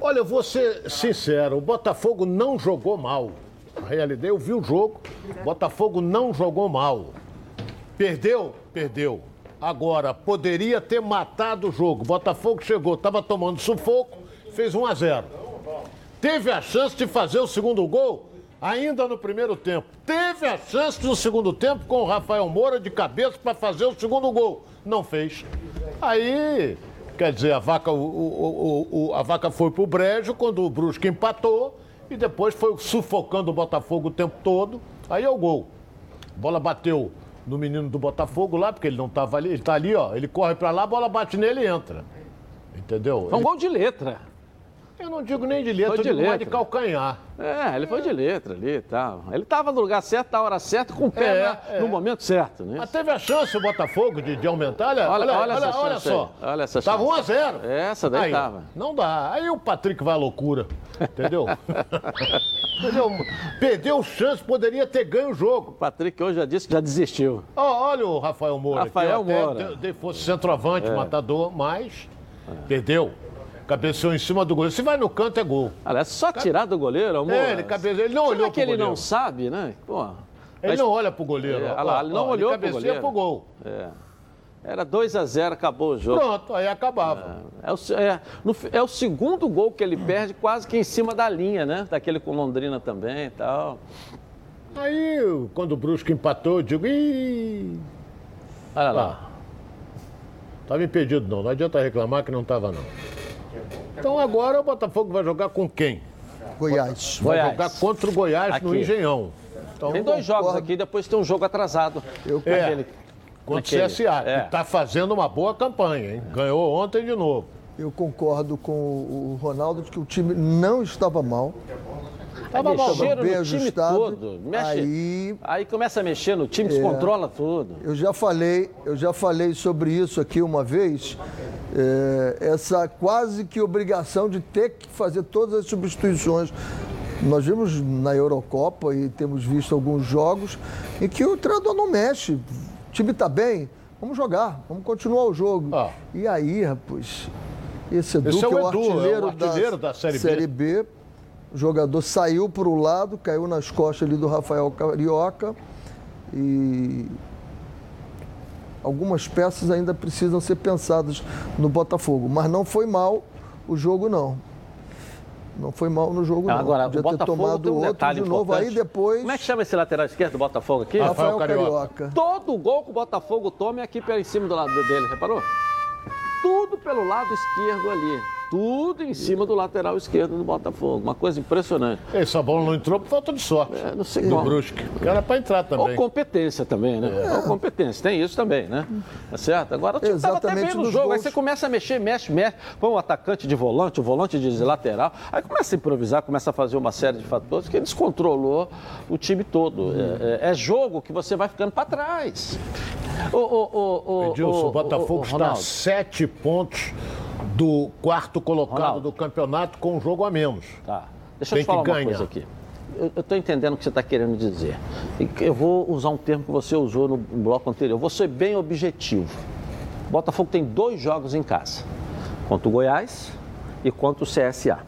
Olha, eu vou ser sincero, o Botafogo não jogou mal. Na realidade, eu vi o jogo, o Botafogo não jogou mal. Perdeu? Perdeu. Agora, poderia ter matado o jogo. Botafogo chegou, estava tomando sufoco, fez 1 a 0. Teve a chance de fazer o segundo gol ainda no primeiro tempo. Teve a chance no segundo tempo com o Rafael Moura de cabeça para fazer o segundo gol. Não fez. Aí, quer dizer, a vaca, o, o, o, a vaca foi pro brejo quando o Brusque empatou e depois foi sufocando o Botafogo o tempo todo. Aí é o gol. A bola bateu no menino do Botafogo lá, porque ele não estava ali. Ele está ali, ó. Ele corre para lá, a bola bate nele e entra. Entendeu? É um gol de letra. Eu não digo nem de letra, foi de eu digo letra. de calcanhar. É, ele foi de letra ali e tal. Ele estava no lugar certo, na hora certa, com o pé é, é. no momento certo. Né? Mas teve a chance o Botafogo de, de aumentar. Olha, olha, olha, olha, olha só. Olha essa Tava 1 a 0 Essa daí aí, tava. Não dá. Aí o Patrick vai à loucura. Entendeu? [LAUGHS] entendeu? Perdeu chance, poderia ter ganho o jogo. O Patrick hoje já disse que já desistiu. Oh, olha o Rafael Moura. Rafael Moura. Até fosse centroavante, é. matador, mas perdeu. Cabeceou em cima do goleiro. Se vai no canto, é gol. Aliás, só tirar do goleiro, amor. É, ele cabeceou. Ele não olhou pro que ele não sabe, né? Pô, ele mas... não olha pro goleiro. É, ó, lá, ele não ó, olhou ele pro goleiro. pro gol. É. Era 2 a 0 acabou o jogo. Pronto, aí acabava. É, é, o, é, no, é, o, segundo gol que ele perde quase que em cima da linha, né? Daquele com Londrina também e tal. Aí, quando o Brusco empatou, eu digo, ih... Olha lá. Ah, tava impedido não, não adianta reclamar que não tava não. Então agora o Botafogo vai jogar com quem? Goiás. Vai Goiás. jogar contra o Goiás aqui. no Engenhão. Então, tem dois jogos aqui, depois tem um jogo atrasado. Eu é, aquele, contra o CSA, é. que está fazendo uma boa campanha, hein? Ganhou ontem de novo. Eu concordo com o Ronaldo de que o time não estava mal. Estava mal, bem no ajustado. Todo. Mexe, aí, aí começa a mexer no time, é, descontrola tudo. Eu já falei, eu já falei sobre isso aqui uma vez é, essa quase que obrigação de ter que fazer todas as substituições. Nós vimos na Eurocopa e temos visto alguns jogos em que o treinador não mexe. O time está bem, vamos jogar, vamos continuar o jogo. Ah. E aí, rapaz, esse Edu, esse é, o, é o artilheiro, é o artilheiro da, da, Série, série B. O jogador saiu para o lado, caiu nas costas ali do Rafael Carioca e algumas peças ainda precisam ser pensadas no Botafogo. Mas não foi mal o jogo, não. Não foi mal no jogo, não. Agora, Podia o Botafogo tomado tem um outro de novo. Importante. Aí depois... Como é que chama esse lateral esquerdo do Botafogo aqui? Rafael, Rafael Carioca. Carioca. Todo gol que o Botafogo toma é aqui em cima do lado dele, reparou? Tudo pelo lado esquerdo ali tudo em cima do lateral esquerdo do Botafogo. Uma coisa impressionante. Essa bola não entrou por falta de sorte. É, não sei do como. Brusque. Era para entrar também. Ou competência também, né? É. Ou competência, tem isso também, né? Tá certo? Agora o time estava até bem no jogo. Gols. Aí você começa a mexer, mexe, mexe. Põe um atacante de volante, o um volante de lateral. Aí começa a improvisar, começa a fazer uma série de fatores que descontrolou o time todo. É, é, é jogo que você vai ficando para trás. O, o, o, Edilson, o, Botafogo está a sete pontos do quarto colocado Ronaldo. do campeonato com um jogo a menos. Tá. Deixa Tem eu te falar uma ganhar. coisa aqui. Eu estou entendendo o que você está querendo dizer. Eu vou usar um termo que você usou no bloco anterior. Eu vou ser bem objetivo. Botafogo tem dois jogos em casa. Contra o Goiás e contra o CSA.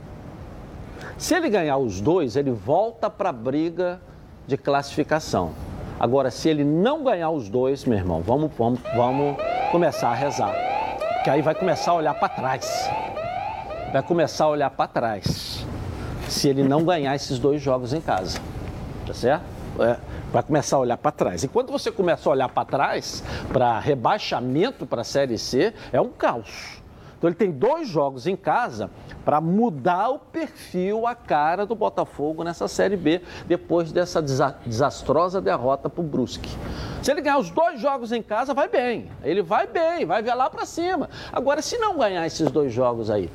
Se ele ganhar os dois, ele volta para a briga de classificação. Agora, se ele não ganhar os dois, meu irmão, vamos, vamos, vamos começar a rezar que aí vai começar a olhar para trás. Vai começar a olhar para trás. Se ele não ganhar esses dois jogos em casa. Tá certo? É, vai começar a olhar para trás. E quando você começa a olhar para trás, para rebaixamento para a Série C, é um caos. Então ele tem dois jogos em casa para mudar o perfil, a cara do Botafogo nessa Série B, depois dessa desastrosa derrota para o Brusque. Se ele ganhar os dois jogos em casa, vai bem. Ele vai bem, vai ver lá para cima. Agora, se não ganhar esses dois jogos aí,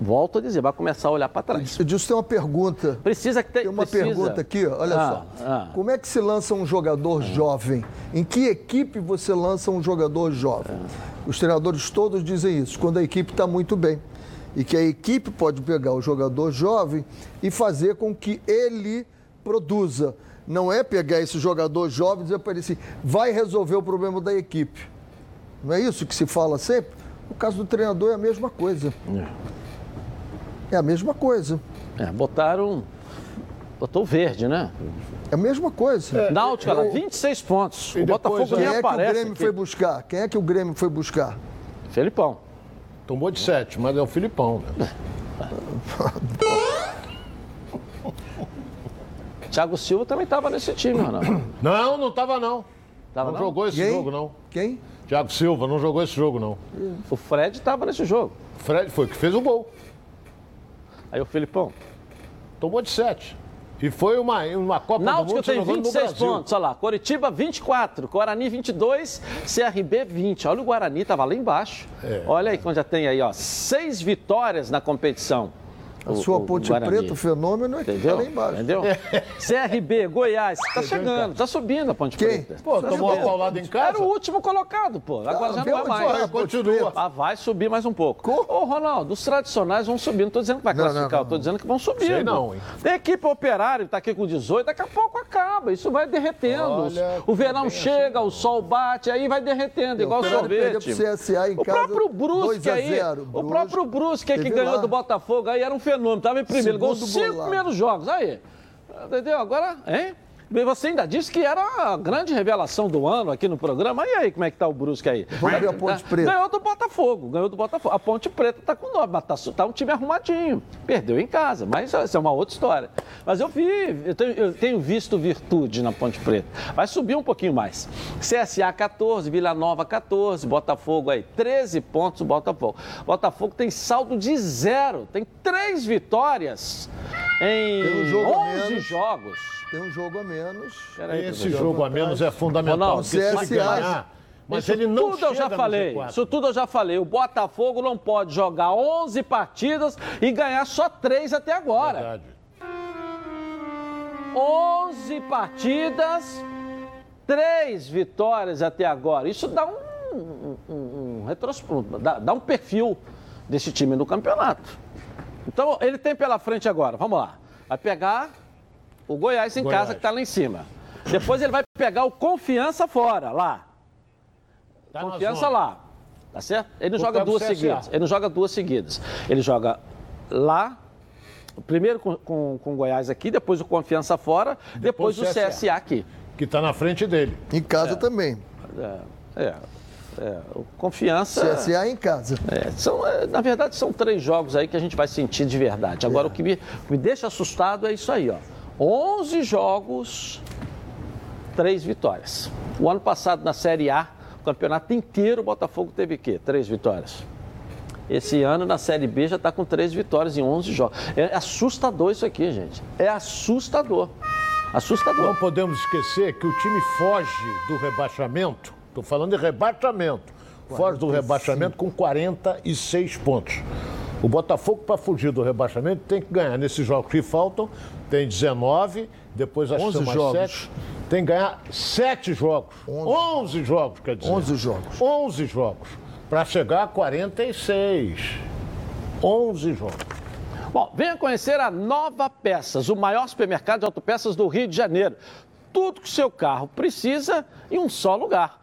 volto a dizer, vai começar a olhar para trás. Edilson, tem uma pergunta. Precisa que Tem uma precisa. pergunta aqui, olha ah, só. Ah. Como é que se lança um jogador ah. jovem? Em que equipe você lança um jogador jovem? Os treinadores todos dizem isso, quando a equipe está muito bem. E que a equipe pode pegar o jogador jovem e fazer com que ele produza. Não é pegar esse jogador jovem e dizer para ele assim, vai resolver o problema da equipe. Não é isso que se fala sempre? No caso do treinador é a mesma coisa. É, é a mesma coisa. É, botaram. Botou verde, né? É a mesma coisa. É, Náutico, eu... 26 pontos. E o Botafogo nem aparece. Quem é que o Grêmio aqui. foi buscar? Quem é que o Grêmio foi buscar? Felipão. Tomou de 7, mas é o Filipão. Né? [LAUGHS] Thiago Silva também estava nesse time, Ronaldo. Não, não estava não. Tava, não, não, jogou esse Quem? jogo, não. Quem? Thiago Silva não jogou esse jogo, não. O Fred estava nesse jogo. Fred foi que fez o gol. Aí o Filipão. Tomou de 7. E foi uma, uma Copa Náutico do Mundo tem 26 pontos, olha lá. Coritiba 24, Guarani 22, CRB 20. Olha o Guarani, estava lá embaixo. É. Olha aí quando já tem aí, ó, seis vitórias na competição. A o, sua Ponte Preta, o fenômeno é que tá lá embaixo. Entendeu? CRB, Goiás, tá chegando, tá subindo a Ponte Quem? Preta. Pô, tá tomou a paulada em casa? Era o último colocado, pô. Agora ah, já não é mais. Vai, continua. Ah, vai subir mais um pouco. Ô, Ronaldo, os tradicionais vão subir. Não tô dizendo que vai classificar, não, não, não. tô dizendo que vão subir. Sei não, hein? Tem equipe operária, tá aqui com 18, daqui a pouco acaba. Isso vai derretendo. Olha, o verão chega, assim, o sol bate, aí vai derretendo, igual o sorvete. CSA em o casa, próprio Brusque aí, o próprio Brusque que ganhou do Botafogo aí era um fenômeno, tava em primeiro ele cinco primeiros jogos. Aí, entendeu? Agora, hein? Você ainda disse que era a grande revelação do ano aqui no programa. E aí, como é que tá o Brusque aí? Vamos a Ponte Preta. Ganhou do Botafogo, ganhou do Botafogo. A Ponte Preta tá com nove, mas tá, tá, um time arrumadinho. Perdeu em casa, mas essa é uma outra história. Mas eu vi, eu tenho, eu tenho visto virtude na Ponte Preta. Vai subir um pouquinho mais. CSA 14, Vila Nova 14, Botafogo aí 13 pontos o Botafogo. Botafogo tem saldo de zero, tem três vitórias em um jogo 11 jogos tem um jogo a menos. Peraí, Esse jogo a menos é fundamental. Ronaldo, se ele ganhar, mas isso ele não tudo eu já falei. Isso tudo eu já falei. O Botafogo não pode jogar 11 partidas e ganhar só 3 até agora. Verdade. 11 partidas, 3 vitórias até agora. Isso dá um, um, um, um dá, dá um perfil desse time no campeonato. Então, ele tem pela frente agora, vamos lá. Vai pegar o Goiás em Goiás. casa que está lá em cima. Depois ele vai pegar o Confiança fora, lá. Tá confiança lá. Tá certo? Ele não o joga duas CSA. seguidas. Ele não joga duas seguidas. Ele joga lá, primeiro com, com, com o Goiás aqui, depois o Confiança fora, depois, depois o CSA. CSA aqui. Que está na frente dele. Em casa é. também. É, é. É, confiança. CSA em casa. É, são, é, na verdade, são três jogos aí que a gente vai sentir de verdade. Agora, é. o que me, me deixa assustado é isso aí, ó. 11 jogos, 3 vitórias. O ano passado, na Série A, o campeonato inteiro, o Botafogo teve o quê? 3 vitórias. Esse ano, na Série B, já está com 3 vitórias em 11 jogos. É assustador isso aqui, gente. É assustador. Assustador. Não podemos esquecer que o time foge do rebaixamento. Estou falando de rebaixamento. Foge do rebaixamento com 46 pontos. O Botafogo, para fugir do rebaixamento, tem que ganhar nesses jogos que faltam. Tem 19, depois acho que mais jogos. 7. Tem que ganhar 7 jogos. 11. 11 jogos, quer dizer. 11 jogos. 11 jogos. Para chegar a 46. 11 jogos. Bom, venha conhecer a Nova Peças, o maior supermercado de autopeças do Rio de Janeiro. Tudo que o seu carro precisa em um só lugar.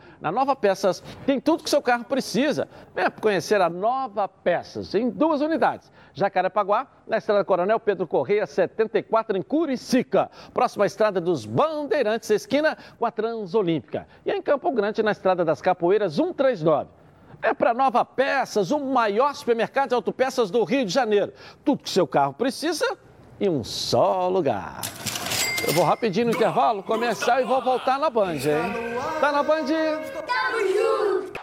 Na Nova Peças tem tudo que seu carro precisa. Venha conhecer a Nova Peças em duas unidades. Jacarepaguá, na estrada Coronel Pedro Correia, 74, em Curicica. Próxima estrada dos Bandeirantes, esquina com a Transolímpica. E em Campo Grande, na estrada das Capoeiras, 139. É para Nova Peças, o maior supermercado de autopeças do Rio de Janeiro. Tudo que seu carro precisa em um só lugar. Eu vou rapidinho no intervalo, começar e vou voltar na Band, hein? Tá na Band? Tamo junto!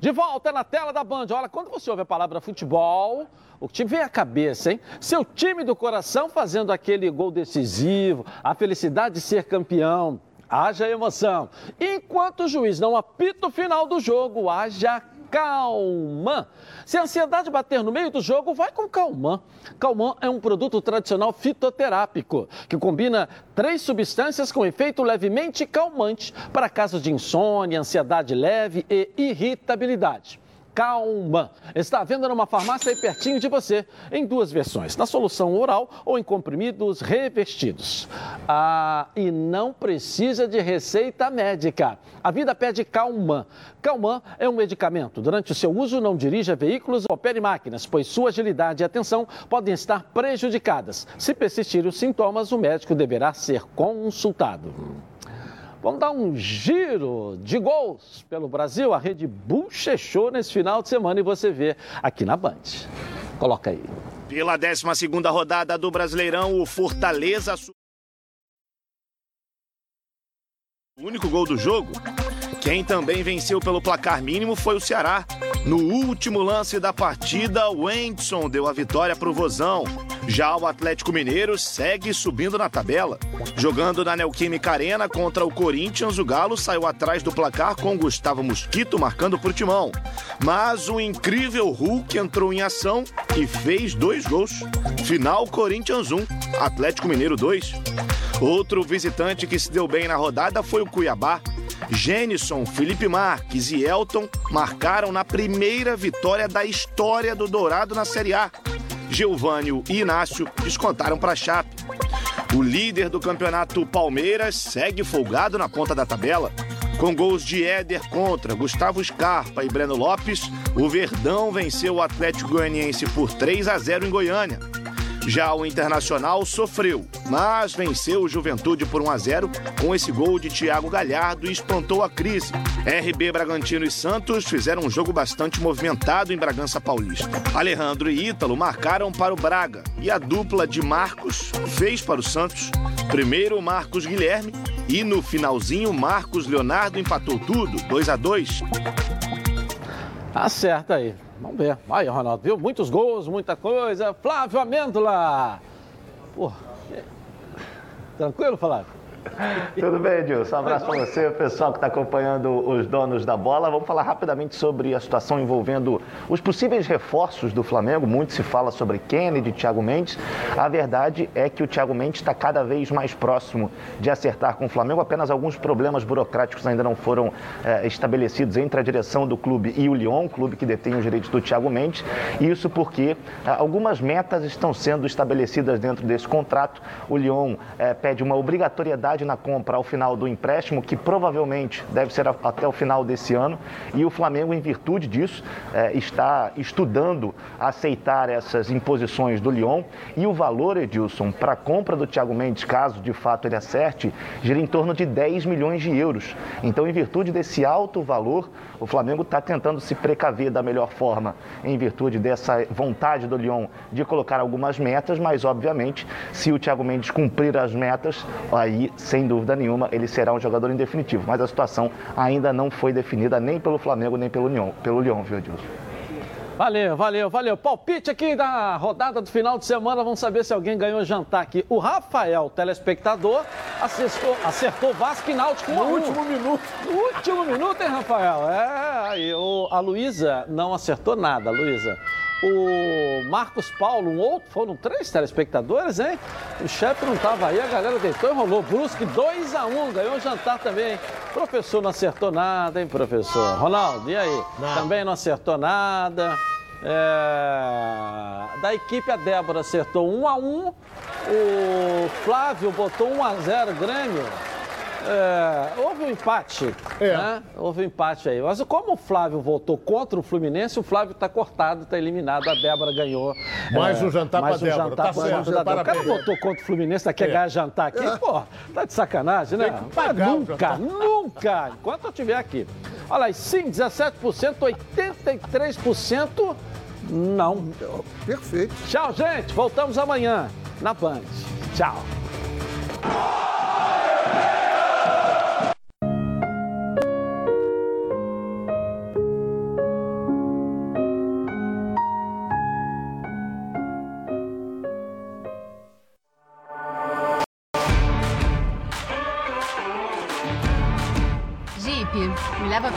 De volta na tela da Band. Olha, quando você ouve a palavra futebol, o que vem à cabeça, hein? Seu time do coração fazendo aquele gol decisivo, a felicidade de ser campeão. Haja emoção. Enquanto o juiz não apita o final do jogo, haja Calman. Se a ansiedade bater no meio do jogo, vai com Calman. Calman é um produto tradicional fitoterápico que combina três substâncias com efeito levemente calmante para casos de insônia, ansiedade leve e irritabilidade. Calman. Está à venda numa farmácia aí pertinho de você, em duas versões, na solução oral ou em comprimidos revestidos. Ah, e não precisa de receita médica. A vida pede Calman. Calman é um medicamento. Durante o seu uso, não dirija veículos ou opere máquinas, pois sua agilidade e atenção podem estar prejudicadas. Se persistirem os sintomas, o médico deverá ser consultado. Vamos dar um giro de gols pelo Brasil. A rede bochechou nesse final de semana e você vê aqui na Band. Coloca aí. Pela 12 rodada do Brasileirão, o Fortaleza. O único gol do jogo quem também venceu pelo placar mínimo foi o Ceará. No último lance da partida, o Wendson deu a vitória para o Vozão. Já o Atlético Mineiro segue subindo na tabela. Jogando na Neoquímica Arena contra o Corinthians, o Galo saiu atrás do placar com Gustavo Mosquito marcando por timão. Mas o incrível Hulk entrou em ação e fez dois gols. Final Corinthians 1, Atlético Mineiro 2. Outro visitante que se deu bem na rodada foi o Cuiabá. Gênison, Felipe Marques e Elton marcaram na primeira vitória da história do Dourado na Série A. Geovânio e Inácio descontaram para a Chape. O líder do campeonato Palmeiras segue folgado na ponta da tabela. Com gols de Éder contra Gustavo Scarpa e Breno Lopes, o Verdão venceu o Atlético Goianiense por 3 a 0 em Goiânia. Já o Internacional sofreu, mas venceu o Juventude por 1 a 0 com esse gol de Thiago Galhardo e espantou a crise. RB Bragantino e Santos fizeram um jogo bastante movimentado em Bragança Paulista. Alejandro e Ítalo marcaram para o Braga e a dupla de Marcos fez para o Santos. Primeiro Marcos Guilherme e no finalzinho Marcos Leonardo empatou tudo, 2 a 2. Acerta aí. Vamos ver. Aí, Ronaldo, viu? Muitos gols, muita coisa. Flávio Amêndola. Pô, tranquilo, Flávio? [LAUGHS] Tudo bem, Edilson? Um abraço para você, pessoal que está acompanhando os donos da bola. Vamos falar rapidamente sobre a situação envolvendo os possíveis reforços do Flamengo. Muito se fala sobre Kennedy, Thiago Mendes. A verdade é que o Thiago Mendes está cada vez mais próximo de acertar com o Flamengo. Apenas alguns problemas burocráticos ainda não foram é, estabelecidos entre a direção do clube e o Lyon, clube que detém os direitos do Thiago Mendes. Isso porque é, algumas metas estão sendo estabelecidas dentro desse contrato. O Lyon é, pede uma obrigatoriedade na compra ao final do empréstimo, que provavelmente deve ser até o final desse ano, e o Flamengo, em virtude disso, é, está estudando aceitar essas imposições do Lyon. E o valor, Edilson, para a compra do Thiago Mendes, caso de fato ele acerte, gira em torno de 10 milhões de euros. Então, em virtude desse alto valor, o Flamengo está tentando se precaver da melhor forma, em virtude dessa vontade do Lyon de colocar algumas metas, mas obviamente, se o Thiago Mendes cumprir as metas, aí sem dúvida nenhuma ele será um jogador indefinitivo. Mas a situação ainda não foi definida nem pelo Flamengo nem pelo Lyon, pelo Lyon viu, Edilson? Valeu, valeu, valeu. Palpite aqui da rodada do final de semana. Vamos saber se alguém ganhou jantar aqui. O Rafael, telespectador, acertou, acertou Vasco e Náutico no último minuto. No último minuto, hein, Rafael? É, aí o, a Luísa não acertou nada, Luísa. O Marcos Paulo, um outro, foram três telespectadores, hein? O chefe não estava aí, a galera deitou e rolou. Brusque 2 a 1 um, ganhou o jantar também. Hein? Professor não acertou nada, hein, professor? Ronaldo, e aí? Nada. Também não acertou nada. É... Da equipe, a Débora acertou 1 um a 1 um. O Flávio botou 1 a 0 Grêmio. É, houve um empate, é. né? Houve um empate aí. Mas como o Flávio votou contra o Fluminense, o Flávio está cortado, está eliminado. A Débora ganhou. Mais é, um jantar para a Débora. Jantar tá certo, o cara votou contra o Fluminense, tá quer é. ganhar jantar aqui. É. Pô, tá de sacanagem, né? nunca, nunca. Enquanto eu estiver aqui. Olha aí, sim, 17%, 83% não. Perfeito. Tchau, gente. Voltamos amanhã na Band. Tchau.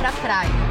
Pra praia.